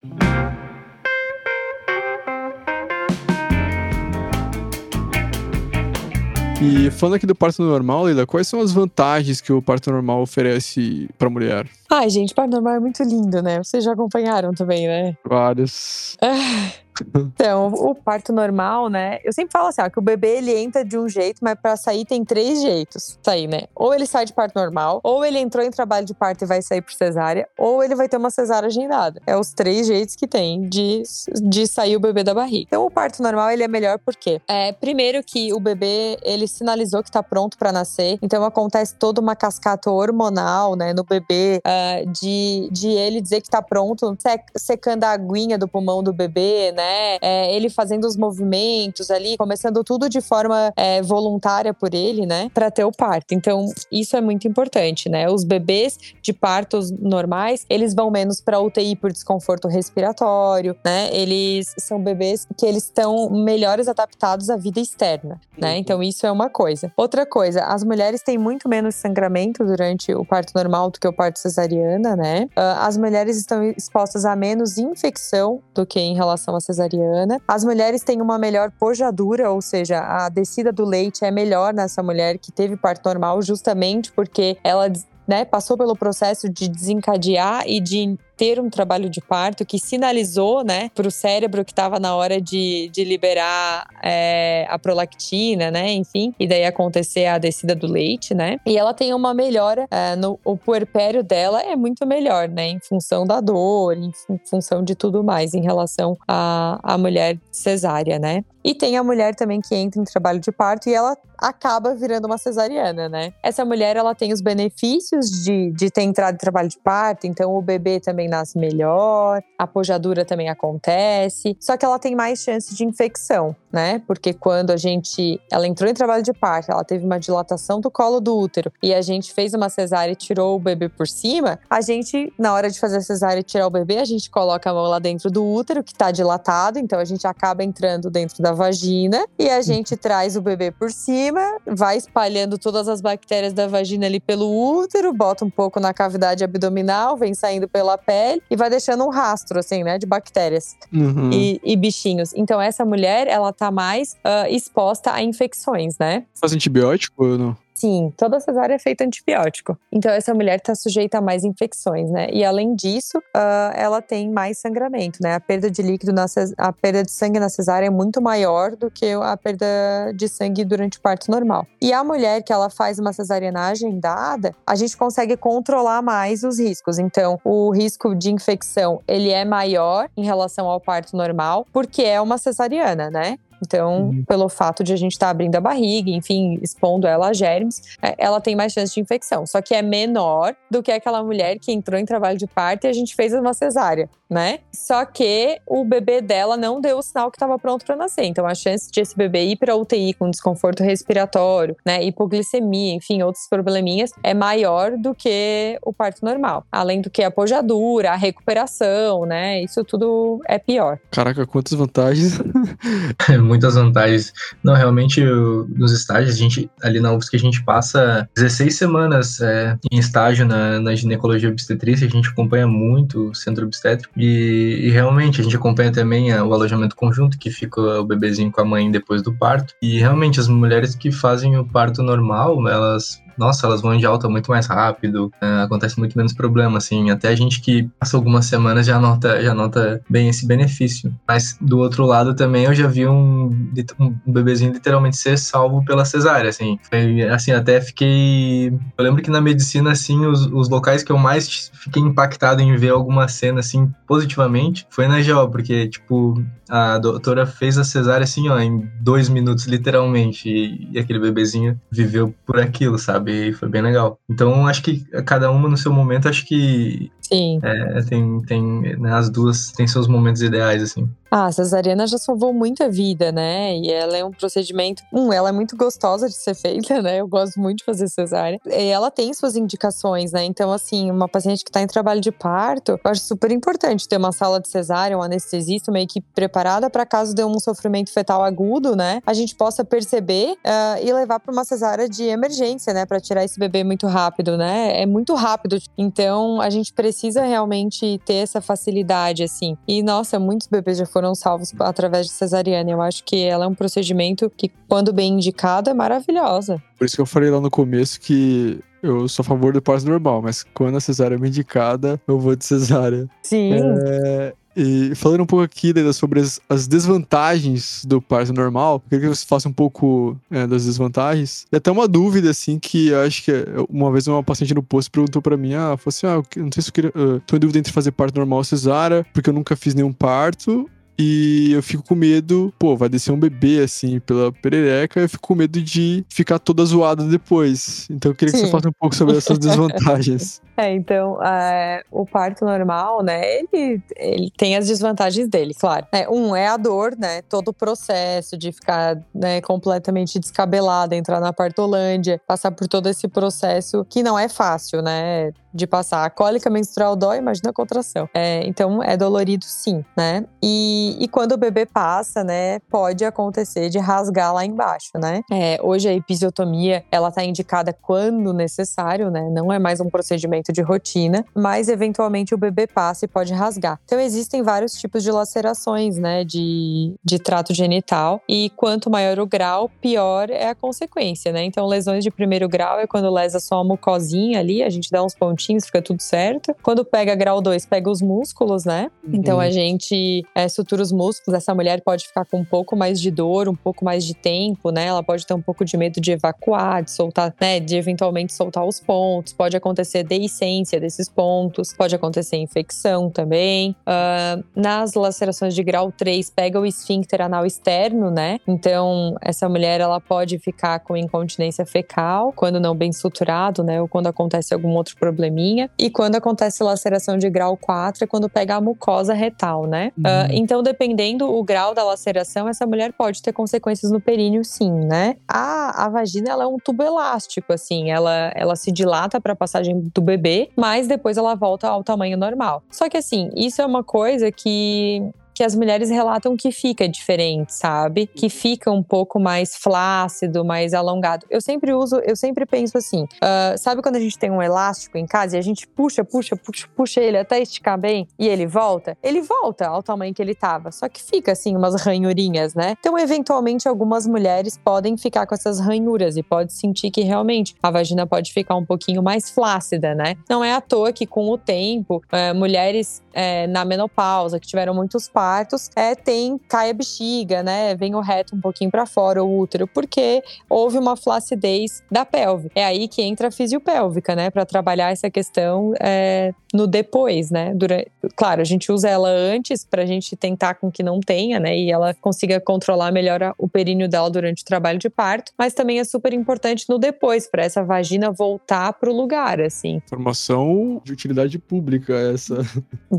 E falando aqui do parto normal, Leila, quais são as vantagens que o parto normal oferece para a mulher? Ai, gente, parto normal é muito lindo, né? Vocês já acompanharam também, né? Vários. (laughs) Então, o parto normal, né? Eu sempre falo assim, ó, que o bebê ele entra de um jeito, mas para sair tem três jeitos. Sair, né? Ou ele sai de parto normal, ou ele entrou em trabalho de parto e vai sair por cesárea, ou ele vai ter uma cesárea agendada. É os três jeitos que tem de, de sair o bebê da barriga. Então, o parto normal ele é melhor porque é primeiro que o bebê ele sinalizou que tá pronto para nascer, então acontece toda uma cascata hormonal, né, no bebê, uh, de, de ele dizer que tá pronto, sec, secando a aguinha do pulmão do bebê, né? Né? É, ele fazendo os movimentos ali, começando tudo de forma é, voluntária por ele, né? Para ter o parto. Então, isso é muito importante, né? Os bebês de partos normais, eles vão menos para UTI por desconforto respiratório, né? Eles são bebês que eles estão melhores adaptados à vida externa, né? Uhum. Então, isso é uma coisa. Outra coisa, as mulheres têm muito menos sangramento durante o parto normal do que o parto cesariana, né? Uh, as mulheres estão expostas a menos infecção do que em relação à cesariana cesariana. As mulheres têm uma melhor pojadura, ou seja, a descida do leite é melhor nessa mulher que teve parto normal, justamente porque ela né, passou pelo processo de desencadear e de ter um trabalho de parto que sinalizou, né, para o cérebro que estava na hora de, de liberar é, a prolactina, né, enfim, e daí acontecer a descida do leite, né, e ela tem uma melhora, é, no, o puerpério dela é muito melhor, né, em função da dor, em, função de tudo mais, em relação à mulher cesárea, né. E tem a mulher também que entra em trabalho de parto e ela acaba virando uma cesariana, né? Essa mulher, ela tem os benefícios de, de ter entrado em trabalho de parto, então o bebê também nasce melhor, a pojadura também acontece, só que ela tem mais chance de infecção, né? Porque quando a gente, ela entrou em trabalho de parto, ela teve uma dilatação do colo do útero e a gente fez uma cesárea e tirou o bebê por cima, a gente, na hora de fazer a cesárea e tirar o bebê, a gente coloca a mão lá dentro do útero que tá dilatado, então a gente acaba entrando dentro da vagina e a gente traz o bebê por cima, vai espalhando todas as bactérias da vagina ali pelo útero, bota um pouco na cavidade abdominal, vem saindo pela pele e vai deixando um rastro, assim, né, de bactérias Uhum. e, e bichinhos. Então, essa mulher, ela tá mais ah, exposta a infecções, né? Faz antibiótico ou não? Sim, toda cesárea é feita antibiótico. Então, essa mulher está sujeita a mais infecções, né? E além disso, ah, ela tem mais sangramento, né? A perda de líquido, na ces- a perda de sangue na cesárea é muito maior do que a perda de sangue durante o parto normal. E a mulher que ela faz uma cesariana agendada, a gente consegue controlar mais os riscos. Então, o risco de infecção, ele é maior em relação ao parto normal, porque é uma cesariana, né? Então, Uhum. pelo fato de a gente estar abrindo a barriga, enfim, expondo ela a germes, é, ela tem mais chance de infecção. Só que é menor do que aquela mulher que entrou em trabalho de parto e a gente fez uma cesárea, né? Só que o bebê dela não deu o sinal que estava pronto para nascer. Então, a chance de esse bebê ir para UTI com desconforto respiratório, né, hipoglicemia, enfim, outros probleminhas, é maior do que o parto normal. Além do que a pojadura, a recuperação, né? Isso tudo é pior. Caraca, quantas vantagens. (laughs) Muitas vantagens. Não, realmente, eu- nos estágios, a gente, ali na UFSC, a gente passa 16 semanas é, em estágio na, na ginecologia obstetrícia, a gente acompanha muito o centro obstétrico e, e realmente a gente acompanha também é, o alojamento conjunto, que fica o bebezinho com a mãe depois do parto. E realmente, as mulheres que fazem o parto normal, elas nossa, elas vão de alta muito mais rápido, é, acontece muito menos problema, assim. Até a gente que passa algumas semanas já nota, já nota bem esse benefício. Mas do outro lado também eu já vi um, um bebezinho literalmente ser salvo pela cesárea, assim. Foi, assim, até fiquei. Eu lembro que na medicina, assim, os, os locais que eu mais fiquei impactado em ver alguma cena, assim, positivamente, foi na GO, porque, tipo, a doutora fez a cesárea, assim, ó, em dois minutos, literalmente. E, e aquele bebezinho viveu por aquilo, sabe? E foi bem legal. Então, acho que cada uma no seu momento, acho que Sim. é, tem, tem né, as duas têm seus momentos ideais, assim. Ah, a cesariana já salvou muita vida, né? E ela é um procedimento. Um, ela é muito gostosa de ser feita, né? Eu gosto muito de fazer cesárea. E ela tem suas indicações, né? Então, assim, uma paciente que tá em trabalho de parto, eu acho super importante ter uma sala de cesárea, um anestesista, uma equipe preparada para caso dê um sofrimento fetal agudo, né? A gente possa perceber ah, e levar para uma cesárea de emergência, né? Para tirar esse bebê muito rápido, né? É muito rápido. Então, a gente precisa realmente ter essa facilidade, assim. E, nossa, muitos bebês já foram salvos através de cesariana. Eu acho que ela é um procedimento que, quando bem indicado, é maravilhosa. Por isso que eu falei lá no começo que eu sou a favor do parto normal, mas quando a cesárea é me indicada, eu vou de cesárea. Sim. É, e falando um pouco aqui Leda, sobre as, as desvantagens do parto normal, eu queria que você faça um pouco é, das desvantagens. E até uma dúvida, assim, que eu acho que é, uma vez uma paciente no posto perguntou pra mim: ah, falou assim, ah, eu não sei se eu queria. ah, tô em dúvida entre fazer parto normal ou cesárea, porque eu nunca fiz nenhum parto. E eu fico com medo, pô, vai descer um bebê assim pela perereca, eu fico com medo de ficar toda zoada depois. Então eu queria que você Sim. falasse um pouco sobre essas (laughs) desvantagens. É, então, é, o parto normal, né, ele, ele tem as desvantagens dele, claro. É, um é a dor, né, todo o processo de ficar né, completamente descabelada, entrar na partolândia, passar por todo esse processo que não é fácil, né, de passar. A cólica menstrual dói, imagina a contração. É, então, é dolorido sim, né? E, e quando o bebê passa, né, pode acontecer de rasgar lá embaixo, né? É, hoje a episiotomia, ela tá indicada quando necessário, né? Não é mais um procedimento de rotina, mas eventualmente o bebê passa e pode rasgar. Então, existem vários tipos de lacerações, né, de, de trato genital. E quanto maior o grau, pior é a consequência, né? Então, lesões de primeiro grau é quando lesa só a mucosinha ali, a gente dá uns pontinhos, fica tudo certo. Quando pega grau 2, pega os músculos, né? Então Uhum. a gente é, sutura os músculos. Essa mulher pode ficar com um pouco mais de dor, um pouco mais de tempo, né? Ela pode ter um pouco de medo de evacuar, de soltar, né? De eventualmente soltar os pontos. Pode acontecer deiscência desses pontos, pode acontecer infecção também. Ah, nas lacerações de grau 3, pega o esfíncter anal externo, né? Então, essa mulher ela pode ficar com incontinência fecal quando não bem suturado, né? Ou quando acontece algum outro probleminha. E quando acontece laceração de grau 4 é quando pega a mucosa retal, né? Uhum. Ah, então, dependendo o grau da laceração, essa mulher pode ter consequências no períneo, sim, né? A, a vagina ela é um tubo elástico, assim, ela, ela se dilata para a passagem do bebê, mas depois ela volta ao tamanho normal. Só que assim, isso é uma coisa que que as mulheres relatam que fica diferente, sabe? Que fica um pouco mais flácido, mais alongado. Eu sempre uso, eu sempre penso assim: uh, sabe quando a gente tem um elástico em casa e a gente puxa, puxa, puxa, puxa ele até esticar bem e ele volta? Ele volta ao tamanho que ele tava, só que fica assim umas ranhurinhas, né? Então, eventualmente, algumas mulheres podem ficar com essas ranhuras e pode sentir que realmente a vagina pode ficar um pouquinho mais flácida, né? Não é à toa que com o tempo, uh, mulheres é, na menopausa, que tiveram muitos partos, é, tem, cai a bexiga, né? Vem o reto um pouquinho para fora, o útero, porque houve uma flacidez da pelve. É aí que entra a fisiopélvica, né? Para trabalhar essa questão é, no depois, né? Durante, claro, a gente usa ela antes para a gente tentar com que não tenha, né? E ela consiga controlar melhor o períneo dela durante o trabalho de parto, mas também é super importante no depois, para essa vagina voltar pro lugar, assim. Informação de utilidade pública essa.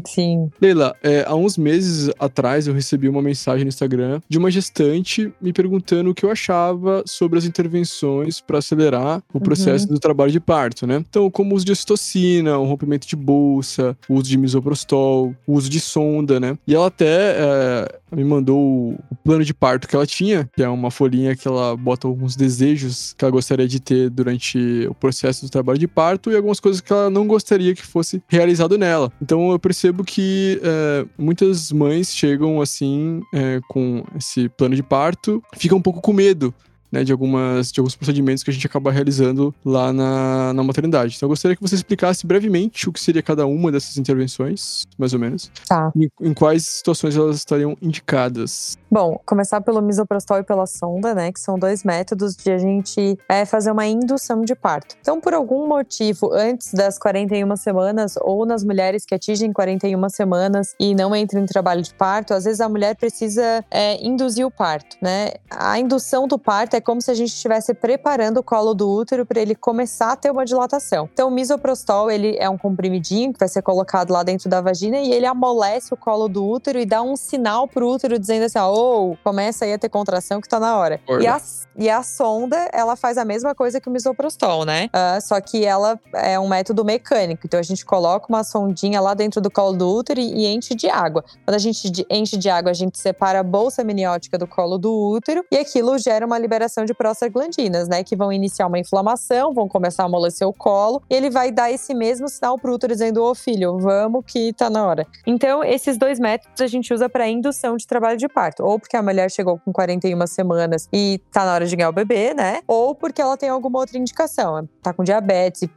Sim. Leila, é, há uns meses atrás eu recebi uma mensagem no Instagram de uma gestante me perguntando o que eu achava sobre as intervenções para acelerar o processo uhum. do trabalho de parto, né? Então, como o uso de ocitocina, o rompimento de bolsa, o uso de misoprostol, o uso de sonda, né? E ela até é, me mandou o plano de parto que ela tinha, que é uma folhinha que ela bota alguns desejos que ela gostaria de ter durante o processo do trabalho de parto e algumas coisas que ela não gostaria que fosse realizado nela. Então, eu percebo que é, muitas mães chegam assim, é, com esse plano de parto, ficam um pouco com medo né, de, algumas, de alguns procedimentos que a gente acaba realizando lá na, na maternidade. Então eu gostaria que você explicasse brevemente o que seria cada uma dessas intervenções, mais ou menos. Tá. E em quais situações elas estariam indicadas. Bom, começar pelo misoprostol e pela sonda, né, que são dois métodos de a gente é, fazer uma indução de parto. Então, por algum motivo, antes das 41 semanas ou nas mulheres que atingem 41 semanas e não entram em trabalho de parto, às vezes a mulher precisa é, induzir o parto, né? A indução do parto é é como se a gente estivesse preparando o colo do útero para ele começar a ter uma dilatação. Então, o misoprostol, ele é um comprimidinho que vai ser colocado lá dentro da vagina e ele amolece o colo do útero e dá um sinal pro útero dizendo assim, oh, começa aí a ter contração que tá na hora. E a, e a sonda, ela faz a mesma coisa que o misoprostol, né? Uh, só que ela é um método mecânico. Então, a gente coloca uma sondinha lá dentro do colo do útero e, e enche de água. Quando a gente enche de água, a gente separa a bolsa amniótica do colo do útero e aquilo gera uma liberação liberação de prostaglandinas, né? Que vão iniciar uma inflamação, vão começar a amolecer o colo, e ele vai dar esse mesmo sinal pro útero dizendo: Ô filho, vamos que tá na hora. Então, esses dois métodos a gente usa para indução de trabalho de parto, ou porque a mulher chegou com 41 semanas e tá na hora de ganhar o bebê, né? Ou porque ela tem alguma outra indicação, tá com diabetes,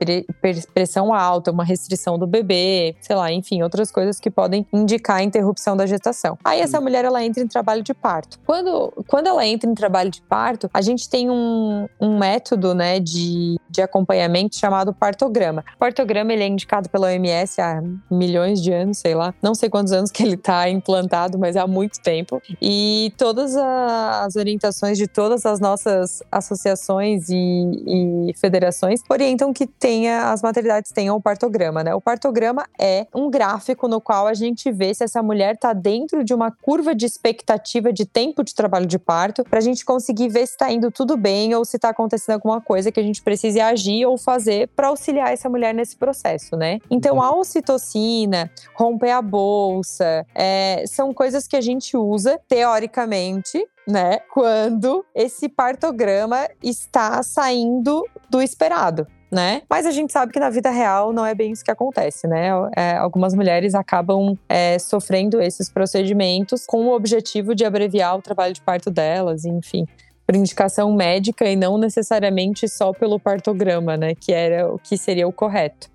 pressão alta, uma restrição do bebê, sei lá, enfim, outras coisas que podem indicar a interrupção da gestação. Aí essa mulher ela entra em trabalho de parto. Quando, quando ela entra em trabalho de parto, a gente tem um, um método né, de, de acompanhamento chamado partograma. O partograma ele é indicado pela OMS há milhões de anos, sei lá. Não sei quantos anos que ele está implantado, mas há muito tempo. E todas as orientações de todas as nossas associações e, e federações orientam que tenha as maternidades tenham o partograma, né? O partograma é um gráfico no qual a gente vê se essa mulher está dentro de uma curva de expectativa de tempo de trabalho de parto, para a gente conseguir ver se está indo tudo bem ou se está acontecendo alguma coisa que a gente precise agir ou fazer para auxiliar essa mulher nesse processo, né? Então, a ocitocina, romper a bolsa, é, são coisas que a gente usa teoricamente né? Quando esse partograma está saindo do esperado. Né? Mas a gente sabe que na vida real não é bem isso que acontece, né? É, algumas mulheres acabam é, sofrendo esses procedimentos com o objetivo de abreviar o trabalho de parto delas, enfim por indicação médica e não necessariamente só pelo partograma, né? Que era o que seria o correto.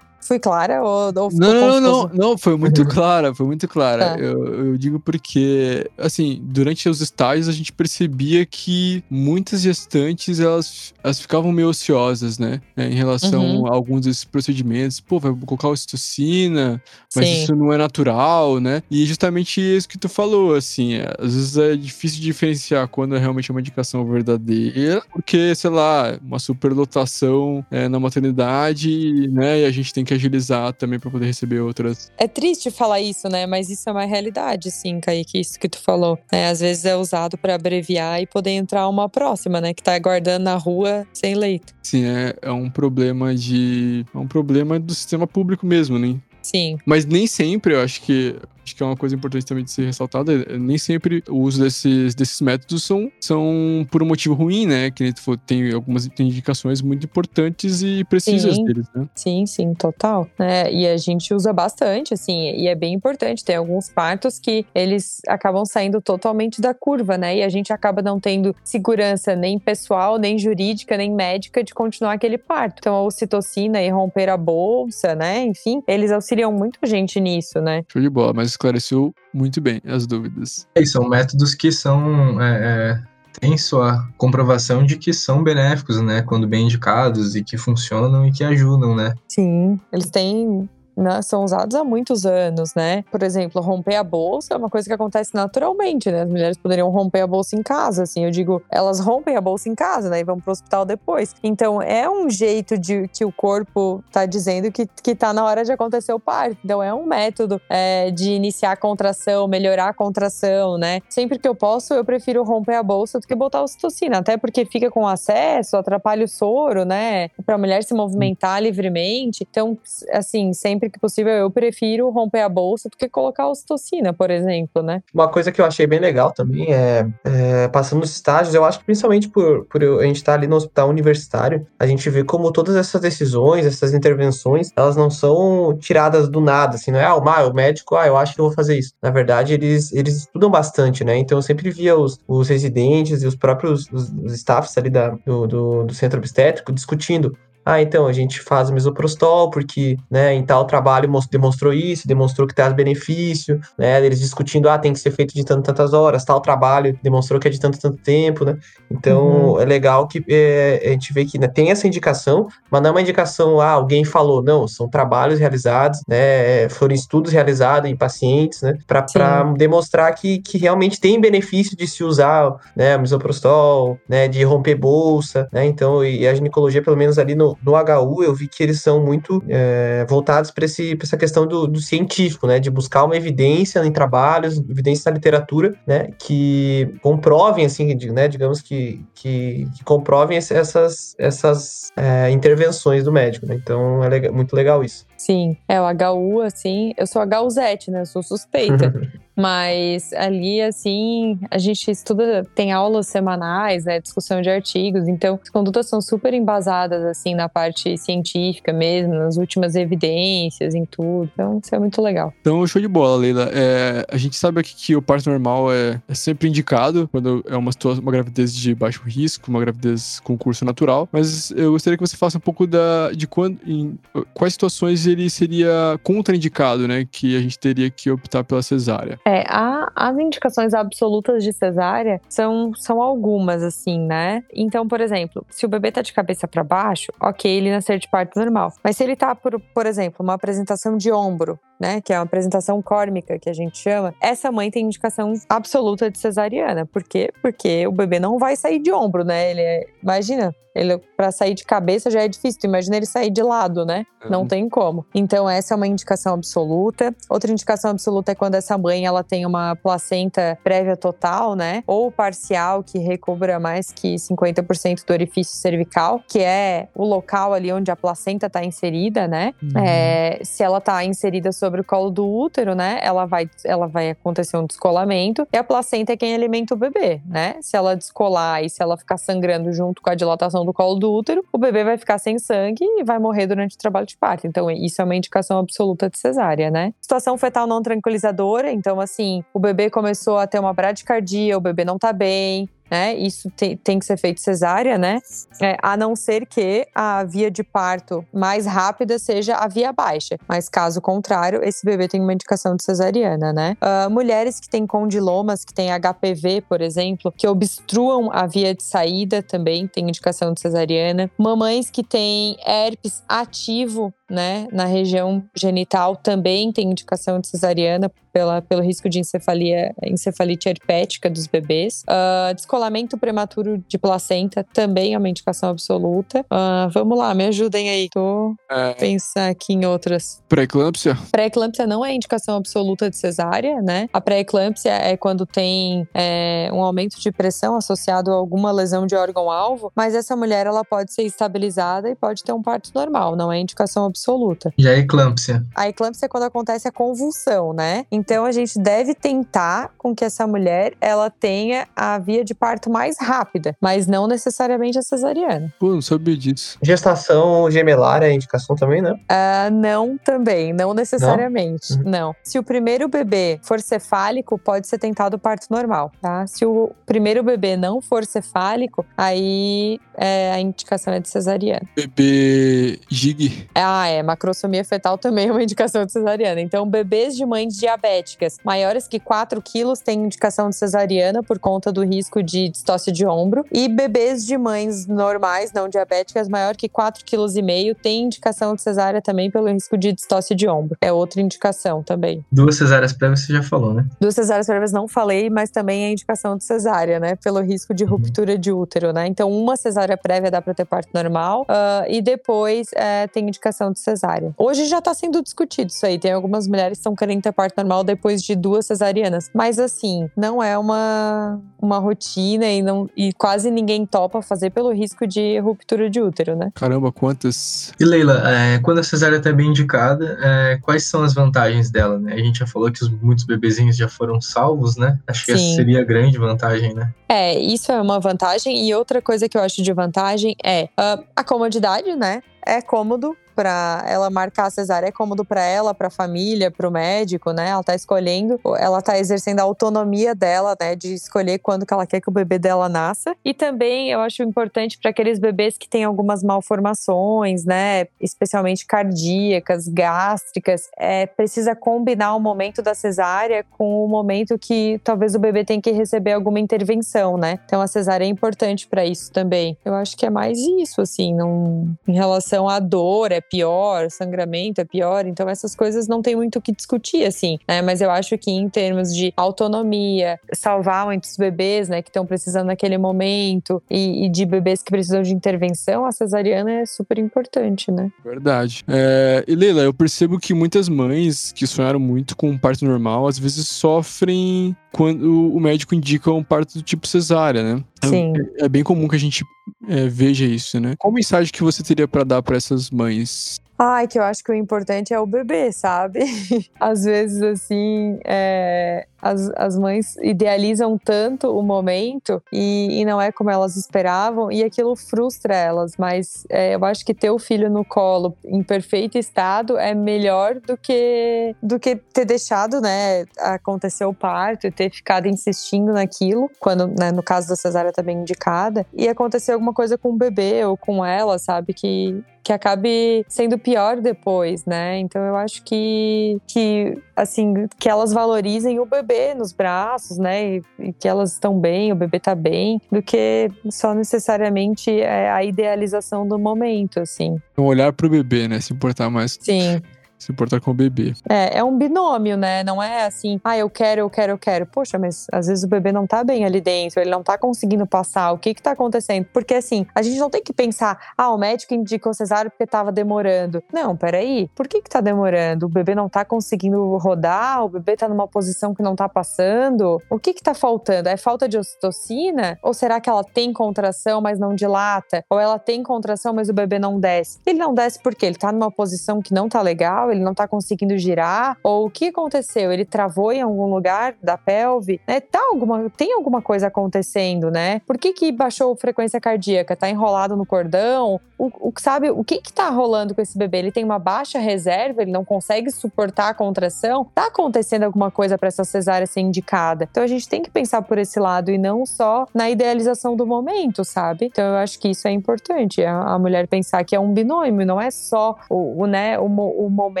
Fui clara ou, ou não, não, não, não, foi muito (laughs) clara, foi muito clara. Tá. Eu, eu, digo porque, assim, durante os estágios a gente percebia que muitas gestantes elas, elas ficavam meio ociosas, né? É, em relação uhum. a alguns desses procedimentos. Pô, vai colocar ocitocina, mas Sim. isso não é natural, né? E justamente isso que tu falou, assim, é, às vezes é difícil diferenciar quando é realmente uma indicação verdadeira, porque, sei lá, uma superlotação é, na maternidade, né? E a gente tem que que agilizar também para poder receber outras. É triste falar isso, né? Mas isso é uma realidade, sim, Kaique, isso que tu falou. É, às vezes é usado para abreviar e poder entrar uma próxima, né? Que tá aguardando na rua sem leito. Sim, é, é um problema de. É um problema do sistema público mesmo, né? Sim. Mas nem sempre, eu acho que acho que é uma coisa importante também de ser ressaltada. é, Nem sempre o uso desses, desses métodos são, são por um motivo ruim, né? Que falou, tem algumas tem indicações muito importantes e precisas Sim. deles, né? Sim, sim, total. né? e a gente usa bastante, assim, e é bem importante. Tem alguns partos que eles acabam saindo totalmente da curva, né? E a gente acaba não tendo segurança nem pessoal, nem jurídica, nem médica de continuar aquele parto. Então, a ocitocina e romper a bolsa, né? Enfim, eles auxiliam muito a gente nisso, né? Show de bola, mas esclareceu muito bem as dúvidas. E são métodos que são. É, é, tem sua comprovação de que são benéficos, né? Quando bem indicados e que funcionam e que ajudam, né? Sim, eles têm. Né, são usados há muitos anos, né? Por exemplo, romper a bolsa é uma coisa que acontece naturalmente, né? As mulheres poderiam romper a bolsa em casa, assim. Eu digo, elas rompem a bolsa em casa, né? E vão pro hospital depois. Então, é um jeito de que o corpo tá dizendo que, que tá na hora de acontecer o parto. Então, é um método é, de iniciar a contração, melhorar a contração, né? Sempre que eu posso, eu prefiro romper a bolsa do que botar ocitocina, até porque fica com acesso, atrapalha o soro, né? Pra mulher se movimentar livremente. Então, assim, sempre que possível, eu prefiro romper a bolsa do que colocar ocitocina, por exemplo, né? Uma coisa que eu achei bem legal também é, é, passando nos estágios, eu acho que principalmente por, por a gente estar ali no hospital universitário, a gente vê como todas essas decisões, essas intervenções, elas não são tiradas do nada, assim, não é, ah, o médico, ah, eu acho que eu vou fazer isso. Na verdade, eles, eles estudam bastante, né? Então eu sempre via os, os residentes e os próprios os, os staffs ali da, do, do, do centro obstétrico discutindo. Ah, então a gente faz o misoprostol porque, né, em tal trabalho demonstrou isso, demonstrou que traz benefício, né? Eles discutindo, ah, tem que ser feito de tantas tantas horas, tal trabalho demonstrou que é de tanto tanto tempo, né? Então é legal que é, a gente vê que né, tem essa indicação, mas não é uma indicação, ah, alguém falou, não, são trabalhos realizados, né? Foram estudos realizados em pacientes, né? Para demonstrar que, que realmente tem benefício de se usar, né, o misoprostol, né, de romper bolsa, né? Então, e a ginecologia, pelo menos ali no, no HU, eu vi que eles são muito é, voltados para essa questão do, do científico, né? De buscar uma evidência em trabalhos, evidência na literatura, né? Que comprovem, assim, de- né? Digamos que, que, que comprovem essas, essas é, intervenções do médico, né? Então, é lega- muito legal isso. Sim, é o HU, assim, eu sou HUzete, né? Eu sou suspeita. (laughs) Mas ali, assim, a gente estuda, tem aulas semanais, né? Discussão de artigos. Então, as condutas são super embasadas, assim, na parte científica mesmo, nas últimas evidências, em tudo. Então, isso é muito legal. Então, show de bola, Leila. É, a gente sabe aqui que o parto normal é, é sempre indicado quando é uma, uma gravidez de baixo risco, uma gravidez com curso natural. Mas eu gostaria que você faça um pouco da, de quando, em quais situações ele seria contraindicado, né? Que a gente teria que optar pela cesárea. É, a- as indicações absolutas de cesárea são, são algumas, assim, né? Então, por exemplo, se o bebê tá de cabeça para baixo, ok, ele nascer de parto normal. Mas se ele tá, por, por exemplo, uma apresentação de ombro, né? Que é uma apresentação córmica, que a gente chama, essa mãe tem indicação absoluta de cesariana. Por quê? Porque o bebê não vai sair de ombro, né? Ele é, imagina, ele para sair de cabeça já é difícil. Tu imagina ele sair de lado, né? Não tem como. Então, essa é uma indicação absoluta. Outra indicação absoluta é quando essa mãe ela tem uma placenta prévia total, né? Ou parcial, que recubra mais que 50% do orifício cervical, que é o local ali onde a placenta está inserida, né? É, se ela tá inserida sobre o colo do útero, né? Ela vai, ela vai acontecer um descolamento e a placenta é quem alimenta o bebê, né? Se ela descolar e se ela ficar sangrando junto com a dilatação do colo do útero, o bebê vai ficar sem sangue e vai morrer durante o trabalho de parto. Então, isso é uma indicação absoluta de cesárea, né? Situação fetal não tranquilizadora, então, assim, o bebê começou a ter uma bradicardia, o bebê não tá bem, né? Isso tem, tem que ser feito cesárea, né? É, a não ser que a via de parto mais rápida seja a via baixa. Mas caso contrário, esse bebê tem uma indicação de cesariana, né? Ah, mulheres que têm condilomas, que têm HPV, por exemplo, que obstruam a via de saída também tem indicação de cesariana. Mamães que têm herpes ativo, né, na região genital também tem indicação de cesariana pela, pelo risco de encefalia, encefalite herpética dos bebês. Ah, descolamento prematuro de placenta também é uma indicação absoluta. Ah, vamos lá, me ajudem aí. Tô É, pensar aqui em outras. Pré-eclâmpsia? Pré-eclâmpsia não é indicação absoluta de cesárea, né? A pré-eclâmpsia é quando tem é, um aumento de pressão associado a alguma lesão de órgão-alvo, mas essa mulher ela pode ser estabilizada e pode ter um parto normal, não é indicação absoluta absoluta. E a eclâmpsia? A eclâmpsia é quando acontece a convulsão, né? Então a gente deve tentar com que essa mulher ela tenha a via de parto mais rápida, mas não necessariamente a cesariana. Pô, não sabia disso. Gestação gemelar é indicação também, né? Uh, não também, não necessariamente. Não? Uhum. não. Se o primeiro bebê for cefálico, pode ser tentado parto normal, tá? Se o primeiro bebê não for cefálico, aí é, a indicação é de cesariana. Bebê gig? Ah, é. Macrosomia fetal também é uma indicação de cesariana. Então, bebês de mães diabéticas maiores que 4 quilos têm indicação de cesariana por conta do risco de distócia de ombro. E bebês de mães normais, não diabéticas, maior que 4,5 kg têm indicação de cesárea também pelo risco de distócia de ombro. É outra indicação também. Duas cesáreas prévias você já falou, né? Duas cesáreas prévias não falei, mas também é indicação de cesárea, né? Pelo risco de uhum. ruptura de útero, né? Então, uma cesárea prévia dá para ter parto normal uh, e depois é, tem indicação de cesárea. Hoje já tá sendo discutido isso aí. Tem algumas mulheres que estão querendo ter parto normal depois de duas cesarianas. Mas assim, não é uma, uma rotina e, não, e quase ninguém topa fazer pelo risco de ruptura de útero, né? Caramba, quantas. E Leila, é, quando a cesárea está bem indicada, é, quais são as vantagens dela, né? A gente já falou que os, muitos bebezinhos já foram salvos, né? Acho que Sim. essa seria a grande vantagem, né? É, isso é uma vantagem. E outra coisa que eu acho de vantagem é uh, a comodidade, né? É cômodo, para ela marcar a cesárea é cômodo para ela, para a família, para o médico, né? Ela tá escolhendo, ela tá exercendo a autonomia dela, né, de escolher quando que ela quer que o bebê dela nasça. E também eu acho importante para aqueles bebês que têm algumas malformações, né, especialmente cardíacas, gástricas, é precisa combinar o momento da cesárea com o momento que talvez o bebê tenha que receber alguma intervenção, né? Então a cesárea é importante para isso também. Eu acho que é mais isso assim, não em relação à dor, é pior, sangramento é pior, então essas coisas não tem muito o que discutir, assim, né? Mas eu acho que em termos de autonomia, salvar muitos bebês, né, que estão precisando naquele momento, e, e, de bebês que precisam de intervenção, a cesariana é super importante, né? Verdade. É, e Leila, eu percebo que muitas mães que sonharam muito com um parto normal, às vezes sofrem quando o médico indica um parto do tipo cesárea, né? É Sim. É, é bem comum que a gente é, veja isso, né? Qual mensagem que você teria para dar para essas mães? Ai, que eu acho que o importante é o bebê, sabe? (laughs) Às vezes, assim, é, as, as mães idealizam tanto o momento e, e, não é como elas esperavam e aquilo frustra elas. Mas é, eu acho que ter o filho no colo em perfeito estado é melhor do que, do que ter deixado, né, acontecer o parto e ter ficado insistindo naquilo, quando, né, no caso da cesárea também indicada, e acontecer alguma coisa com o bebê ou com ela, sabe? Que, que acabe sendo pior depois, né? Então eu acho que, que assim, que elas valorizem o bebê nos braços, né? E, e que elas estão bem, o bebê tá bem, do que só necessariamente é a idealização do momento, assim. Um olhar pro bebê, né? Se importar mais. Sim se importar com o bebê. É, é um binômio, né? Não é assim, ah, eu quero, eu quero, eu quero. Poxa, mas às vezes o bebê não tá bem ali dentro, ele não tá conseguindo passar. O que que tá acontecendo? Porque assim, a gente não tem que pensar, ah, o médico indicou cesárea porque tava demorando. Não, peraí, por que que tá demorando? O bebê não tá conseguindo rodar, o bebê tá numa posição que não tá passando. O que que tá faltando? É falta de ocitocina? Ou será que ela tem contração, mas não dilata? Ou ela tem contração, mas o bebê não desce? Ele não desce porque ele tá numa posição que não tá legal, ele não tá conseguindo girar? Ou o que aconteceu? Ele travou em algum lugar da pelve? Né? Tá alguma, tem alguma coisa acontecendo, né? Por que, que baixou a frequência cardíaca? Tá enrolado no cordão? O, o, sabe, o que que tá rolando com esse bebê? Ele tem uma baixa reserva, ele não consegue suportar a contração? Tá acontecendo alguma coisa para essa cesárea ser indicada? Então a gente tem que pensar por esse lado e não só na idealização do momento, sabe? Então eu acho que isso é importante, a, a mulher pensar que é um binômio, não é só o, o né, o, o momento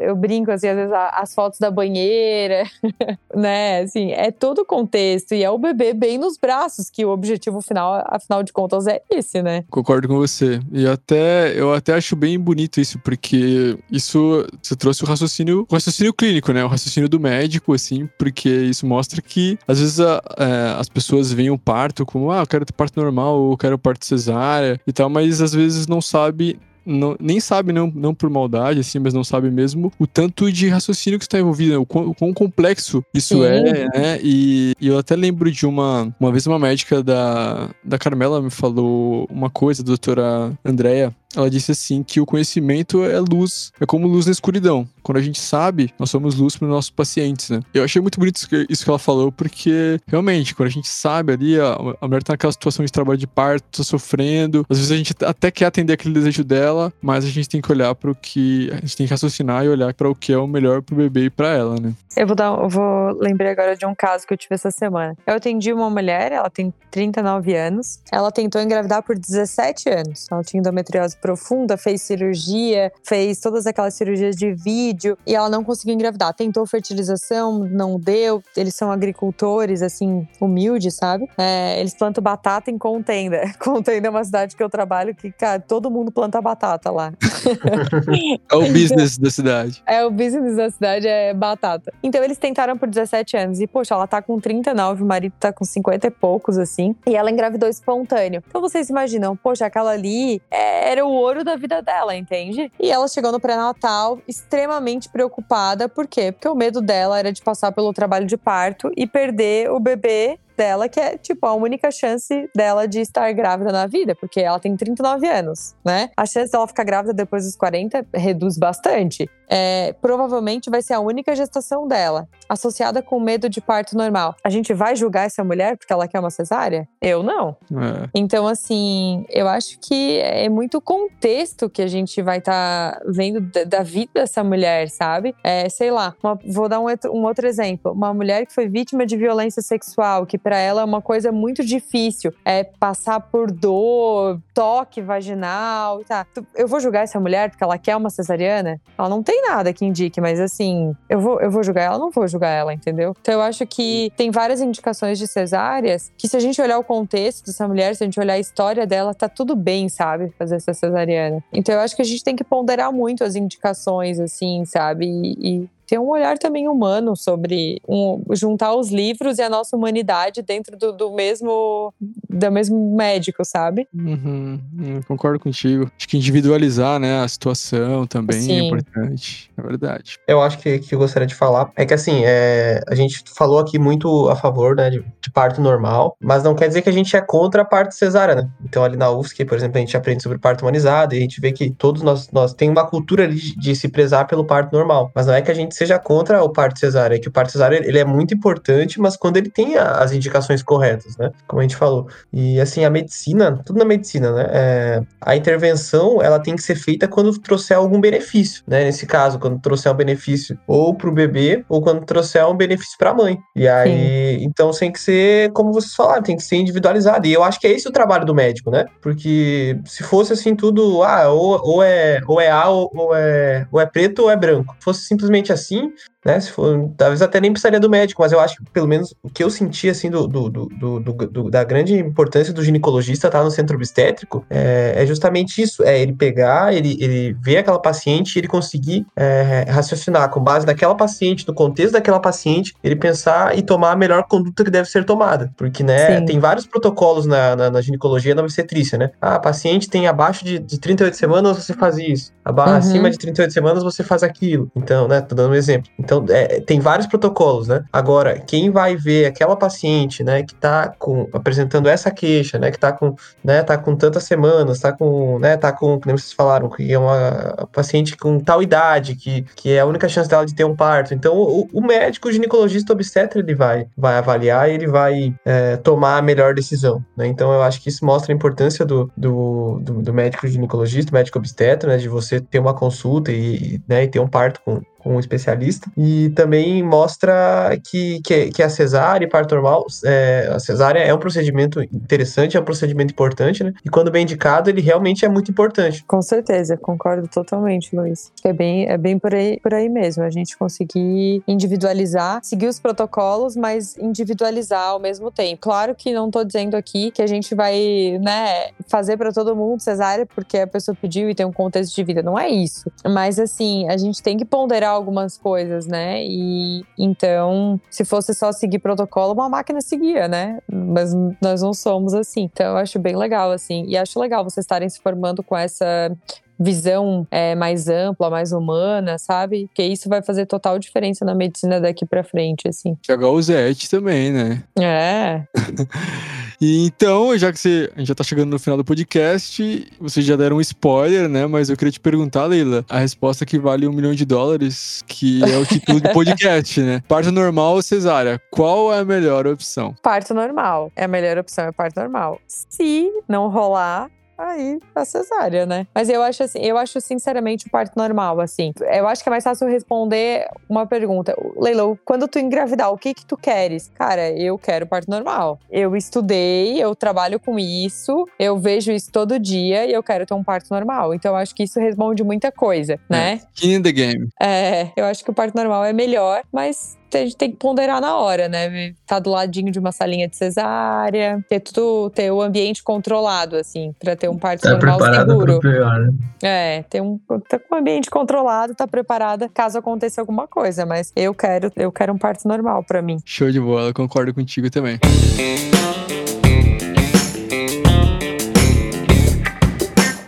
Eu brinco assim, às vezes as fotos da banheira, (laughs) né? Assim, é todo o contexto e é o bebê bem nos braços, que o objetivo final, afinal de contas, é esse, né? Concordo com você. E até eu até acho bem bonito isso, porque isso você trouxe o raciocínio, o raciocínio clínico, né? O raciocínio do médico, assim, porque isso mostra que às vezes a, é, as pessoas veem o parto como, ah, eu quero ter parto normal, ou eu quero parto cesárea e tal, mas às vezes não sabe não, nem sabe, não, não por maldade, assim, mas não sabe mesmo o tanto de raciocínio que está envolvido, né? o, quão, o quão complexo isso Sim. é, né? E, e, eu até lembro de uma, uma vez uma médica da, da Carmela me falou uma coisa, a doutora Andréia, ela disse assim que o conhecimento é luz, é como luz na escuridão. Quando a gente sabe, nós somos luz para os nossos pacientes, né? Eu achei muito bonito isso que ela falou, porque realmente, quando a gente sabe ali, a, a mulher tá naquela situação de trabalho de parto, tá sofrendo, às vezes a gente até quer atender aquele desejo dela, mas a gente tem que olhar para o que. A gente tem que raciocinar e olhar para o que é o melhor pro bebê e para ela, né? Eu vou dar, eu vou lembrar agora de um caso que eu tive essa semana. Eu atendi uma mulher, ela tem 39 anos, ela tentou engravidar por 17 anos. Ela tinha endometriose profunda, fez cirurgia, fez todas aquelas cirurgias de vídeo e ela não conseguiu engravidar. Tentou fertilização, não deu. Eles são agricultores, assim, humildes, sabe? É, eles plantam batata em Contenda. (laughs) Contenda é uma cidade que eu trabalho que, cara, todo mundo planta batata lá. (laughs) é o business da cidade. É, o business da cidade é batata. Então eles tentaram por 17 anos e, poxa, ela tá com 39, o marido tá com 50 e poucos, assim, e ela engravidou espontâneo. Então vocês imaginam, poxa, aquela ali era o ouro da vida dela, entende? E ela chegou no pré-natal extremamente preocupada, por quê? Porque o medo dela era de passar pelo trabalho de parto e perder o bebê dela, que é, tipo, a única chance dela de estar grávida na vida, porque ela tem 39 anos, né? A chance dela ficar grávida depois dos 40 reduz bastante. É, provavelmente vai ser a única gestação dela, associada com medo de parto normal. A gente vai julgar essa mulher porque ela quer uma cesárea? Eu não. É. Então, assim, eu acho que é muito contexto que a gente vai estar tá vendo da, vida dessa mulher, sabe? É, sei lá, uma, vou dar um, um outro exemplo. Uma mulher que foi vítima de violência sexual, que para ela é uma coisa muito difícil. É passar por dor, toque vaginal, tá. Eu vou julgar essa mulher porque ela quer uma cesariana? Ela não tem nada que indique, mas assim, eu vou, eu vou julgar ela? Não vou julgar ela, entendeu? Então eu acho que tem várias indicações de cesáreas que se a gente olhar o contexto dessa mulher, se a gente olhar a história dela, tá tudo bem, sabe? Fazer essa cesariana. Então eu acho que a gente tem que ponderar muito as indicações, assim, sabe? E, e ter um olhar também humano sobre um, juntar os livros e a nossa humanidade dentro do, do mesmo do mesmo médico, sabe? Uhum, concordo contigo. Acho que individualizar, né, a situação também é Sim. é importante. É verdade. Eu acho que, que eu gostaria de falar é que assim, é, a gente falou aqui muito a favor, né, de, de, parto normal, mas não quer dizer que a gente é contra a parto cesárea, né? Então ali na UFSC, por exemplo, a gente aprende sobre parto humanizado e a gente vê que todos nós, nós tem uma cultura de, de se prezar pelo parto normal, mas não é que a gente seja contra o parto cesárea, é que o parto cesárea ele é muito importante, mas quando ele tem as indicações corretas, né? Como a gente falou. E assim, a medicina, tudo na medicina, né? É, a intervenção, ela tem que ser feita quando trouxer algum benefício, né? Nesse caso, quando trouxer um benefício ou para o bebê ou quando trouxer um benefício para a mãe. E aí, Sim. então tem que ser, como vocês falaram, tem que ser individualizado. E eu acho que é esse o trabalho do médico, né? Porque se fosse assim tudo, ah, ou, ou é ou é A ou, ou é ou é preto ou é branco. Fosse simplesmente assim, assim, né? Se for, talvez até nem precisaria do médico, mas eu acho que pelo menos o que eu senti assim do, do, do, do da grande importância do ginecologista estar no centro obstétrico é, é, justamente isso: é ele pegar, ele, ele ver aquela paciente e ele conseguir é, raciocinar com base naquela paciente, no contexto daquela paciente, ele pensar e tomar a melhor conduta que deve ser tomada. Porque, né, Sim. tem vários protocolos na, na, na ginecologia na obstetrícia, né? Ah, a paciente tem abaixo de, de 38 semanas, você faz isso. Uhum. Acima de 38 semanas, você faz aquilo. Então, né, tô dando um exemplo. Então, então, é, tem vários protocolos, né? Agora, quem vai ver aquela paciente, né, que tá com, apresentando essa queixa, né, que tá com, né, tá com tantas semanas, tá com, né, tá com, como vocês falaram, que é uma paciente com tal idade, que, que é a única chance dela de ter um parto. Então, o, o médico, o ginecologista obstetra, ele vai, vai avaliar e ele vai é, tomar a melhor decisão, né? Então, eu acho que isso mostra a importância do, do, do, do médico ginecologista, médico obstetra, né, de você ter uma consulta e, né, e ter um parto com, com um especialista. E também mostra que, que, que a cesárea e parto normal, é, a cesárea é um procedimento interessante, é um procedimento importante, né? E quando bem indicado, ele realmente é muito importante. Com certeza, concordo totalmente, Luiz. É bem, é bem por, aí, por aí mesmo, a gente conseguir individualizar, seguir os protocolos, mas individualizar ao mesmo tempo. Claro que não tô dizendo aqui que a gente vai, né, fazer para todo mundo cesárea porque a pessoa pediu e tem um contexto de vida. Não é isso. Mas assim, a gente tem que ponderar algumas coisas, né? E então, se fosse só seguir protocolo, uma máquina seguia, né? Mas nós não somos assim. Então, eu acho bem legal, assim. E acho legal vocês estarem se formando com essa visão é, mais ampla, mais humana, sabe? Que isso vai fazer total diferença na medicina daqui para frente, assim. Jogar o Zete também, né? É. (laughs) E então, já que você, a gente já tá chegando no final do podcast, vocês já deram um spoiler, né? Mas eu queria te perguntar, Leila, a resposta que vale um milhão de dólares, que é o título do (laughs) podcast, né? Parto normal ou cesárea? Qual é a melhor opção? Parto normal. É a melhor opção, é parto normal. Se não rolar, aí a cesárea, né? Mas eu acho assim, eu acho sinceramente o parto normal, assim. Eu acho que é mais fácil responder uma pergunta. Leila, quando tu engravidar, o que que tu queres? Cara, eu quero parto normal. Eu estudei, eu trabalho com isso, eu vejo isso todo dia e eu quero ter um parto normal. Então eu acho que isso responde muita coisa, né? É. In the game. É, eu acho que o parto normal é melhor, mas a gente tem que ponderar na hora, né? Tá do ladinho de uma salinha de cesárea, ter tudo, ter o ambiente controlado, assim, pra ter um parto tá normal seguro. pior, né? É, ter um, tá com o ambiente controlado, tá preparada caso aconteça alguma coisa, mas eu quero, eu quero um parto normal pra mim. Show de bola, concordo contigo também.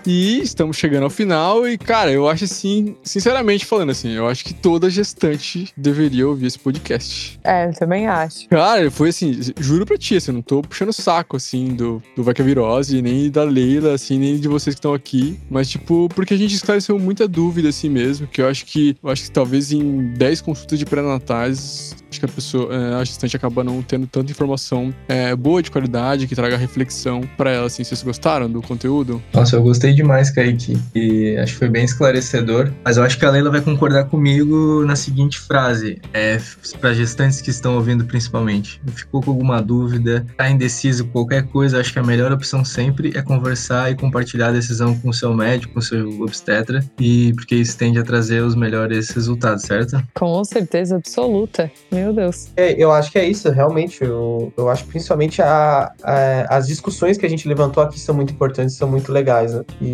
E estamos chegando ao final e, cara, eu acho assim, sinceramente falando assim, eu acho que toda gestante deveria ouvir esse podcast. É, eu também acho. Cara, foi assim, juro pra ti, assim, eu não tô puxando o saco, assim, do, do Vai Que é Virose, nem da Leila, assim, nem de vocês que estão aqui, mas, tipo, porque a gente esclareceu muita dúvida, assim mesmo, que eu acho que, eu acho que talvez em 10 consultas de pré-natais, acho que a pessoa, é, a gestante acaba não tendo tanta informação é, boa de qualidade, que traga reflexão pra ela, assim, vocês gostaram do conteúdo? Nossa, eu gostei demais, Kaique. E acho que foi bem esclarecedor. Mas eu acho que a Leila vai concordar comigo na seguinte frase: é, para gestantes que estão ouvindo principalmente. Ficou com alguma dúvida, tá indeciso com qualquer coisa, acho que a melhor opção sempre é conversar e compartilhar a decisão com o seu médico, com o seu obstetra, e porque isso tende a trazer os melhores resultados, certo? Com certeza absoluta. Meu Deus. É, eu acho que é isso, realmente. Eu, eu acho que principalmente a, a- as discussões que a gente levantou aqui são muito importantes, são muito legais, né? E,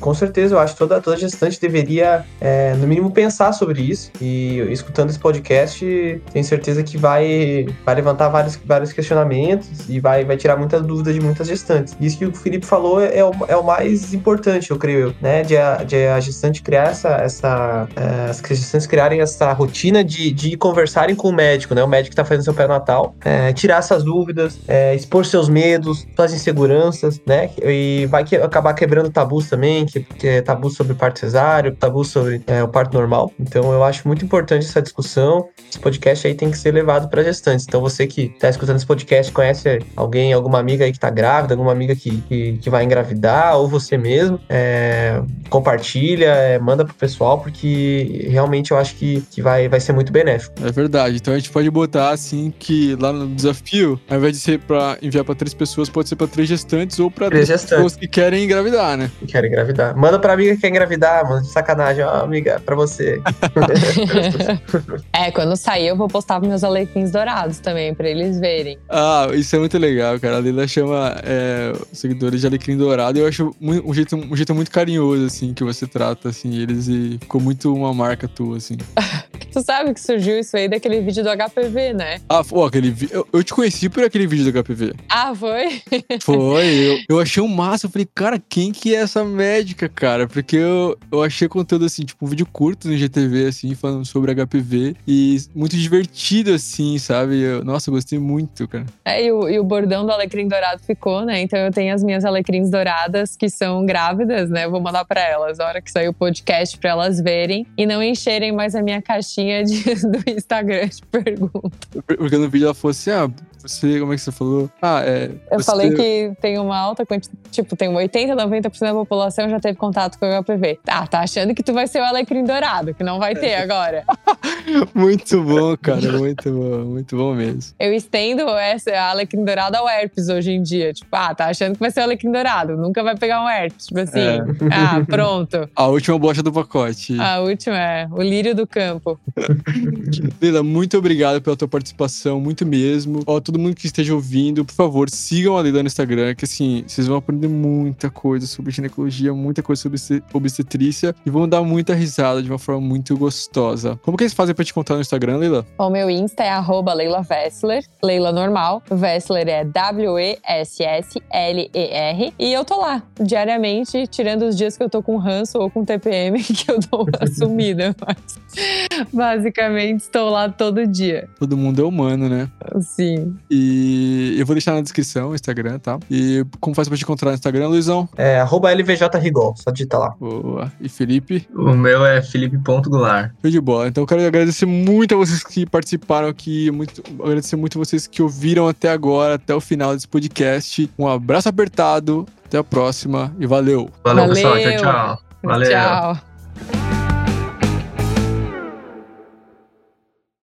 com certeza eu acho que toda, toda gestante deveria, é, no mínimo, pensar sobre isso. E escutando esse podcast, tenho certeza que vai, vai levantar vários, vários questionamentos e vai, vai tirar muitas dúvidas de muitas gestantes. Isso que o Felipe falou é o, é o mais importante, eu creio, né? De a, de a gestante criar essa. essa é, as gestantes criarem essa rotina de, de conversarem com o médico, né? O médico que tá fazendo seu pré-natal, é, tirar essas dúvidas, é, expor seus medos, suas inseguranças, né? E vai que- acabar quebrando tabus também, que, que é tabu sobre parto cesáreo, tabu sobre é, o parto normal. Então eu acho muito importante essa discussão. Esse podcast aí tem que ser levado para gestantes. Então você que tá escutando esse podcast, conhece alguém, alguma amiga aí que tá grávida, alguma amiga que, que, que vai engravidar, ou você mesmo, é, compartilha, é, manda pro pessoal, porque realmente eu acho que, que vai, vai ser muito benéfico. É verdade. Então a gente pode botar assim que lá no desafio, ao invés de ser pra enviar pra três pessoas, pode ser pra três gestantes ou pra Três três gestantes. pessoas que querem engravidar, né? Que quer engravidar. Manda pra amiga que quer engravidar, mano. Sacanagem, ó, amiga, pra você. (laughs) é, quando sair eu vou postar meus alequins dourados também, pra eles verem. Ah, isso é muito legal, cara. A Lila chama é, seguidores de Alecrim Dourado. e Eu acho um jeito, um jeito muito carinhoso, assim, que você trata, assim, eles e ficou muito uma marca tua, assim. (laughs) Tu sabe que surgiu isso aí daquele vídeo do HPV, né? Ah, pô, aquele vi- eu, eu te conheci por aquele vídeo do HPV. Ah, foi? Foi, (laughs) eu, eu achei um massa. Eu falei, cara, quem que é essa médica, cara? Porque eu, eu achei conteúdo assim, tipo, um vídeo curto no GTV, assim, falando sobre HPV. E muito divertido, assim, sabe? Eu- nossa, eu gostei muito, cara. É, e o, e o bordão do alecrim dourado ficou, né? Então eu tenho as minhas alecrins douradas que são grávidas, né? Eu vou mandar pra elas a hora que sair o podcast pra elas verem e não encherem mais a minha caixinha de- (laughs) do Instagram de perguntas. Porque no vídeo ela falou assim: ah, você, como é que você falou? Ah, é. Eu falei que tem uma alta quantidade, tipo, tem 80, 90% da população já teve contato com o HPV. Tá, tá achando que tu vai ser o alecrim dourado, que não vai ter agora. (laughs) Muito bom, cara, muito bom, muito bom mesmo. Eu estendo essa a alecrim dourado ao herpes hoje em dia. Tipo, ah, tá achando que vai ser o alecrim dourado, nunca vai pegar um herpes. Tipo assim, É. ah, pronto. (laughs) A última bolacha do pacote. A última é o lírio do campo. (laughs) Leila, muito obrigado pela tua participação, muito mesmo. Ó, todo mundo que esteja ouvindo, por favor, sigam a Leila no Instagram, que assim, vocês vão aprender muita coisa sobre ginecologia, muita coisa sobre obstet- obstetrícia e vão dar muita risada de uma forma muito gostosa. Como que eles fazem pra te contar no Instagram, Leila? O meu Insta é arroba Leila Vessler, Leila normal. Vessler é W-E-S-S-L-E-R. E eu tô lá, diariamente, tirando os dias que eu tô com ranço ou com TPM, (laughs) que eu dou (laughs) uma sumida. Mas (laughs) Basicamente, estou lá todo dia. Todo mundo é humano, né? Sim. E eu vou deixar na descrição o Instagram, tá? E como faz pra te encontrar no Instagram, Luizão? É arroba LVJRigol, só digita lá. Boa. E Felipe? O meu é felipe.goulart. Show de bola. Então eu quero agradecer muito a vocês que participaram aqui, muito, agradecer muito a vocês que ouviram até agora, até o final desse podcast. Um abraço apertado, até a próxima e valeu! Valeu, Valeu. pessoal. Tchau, tchau. Valeu. Tchau.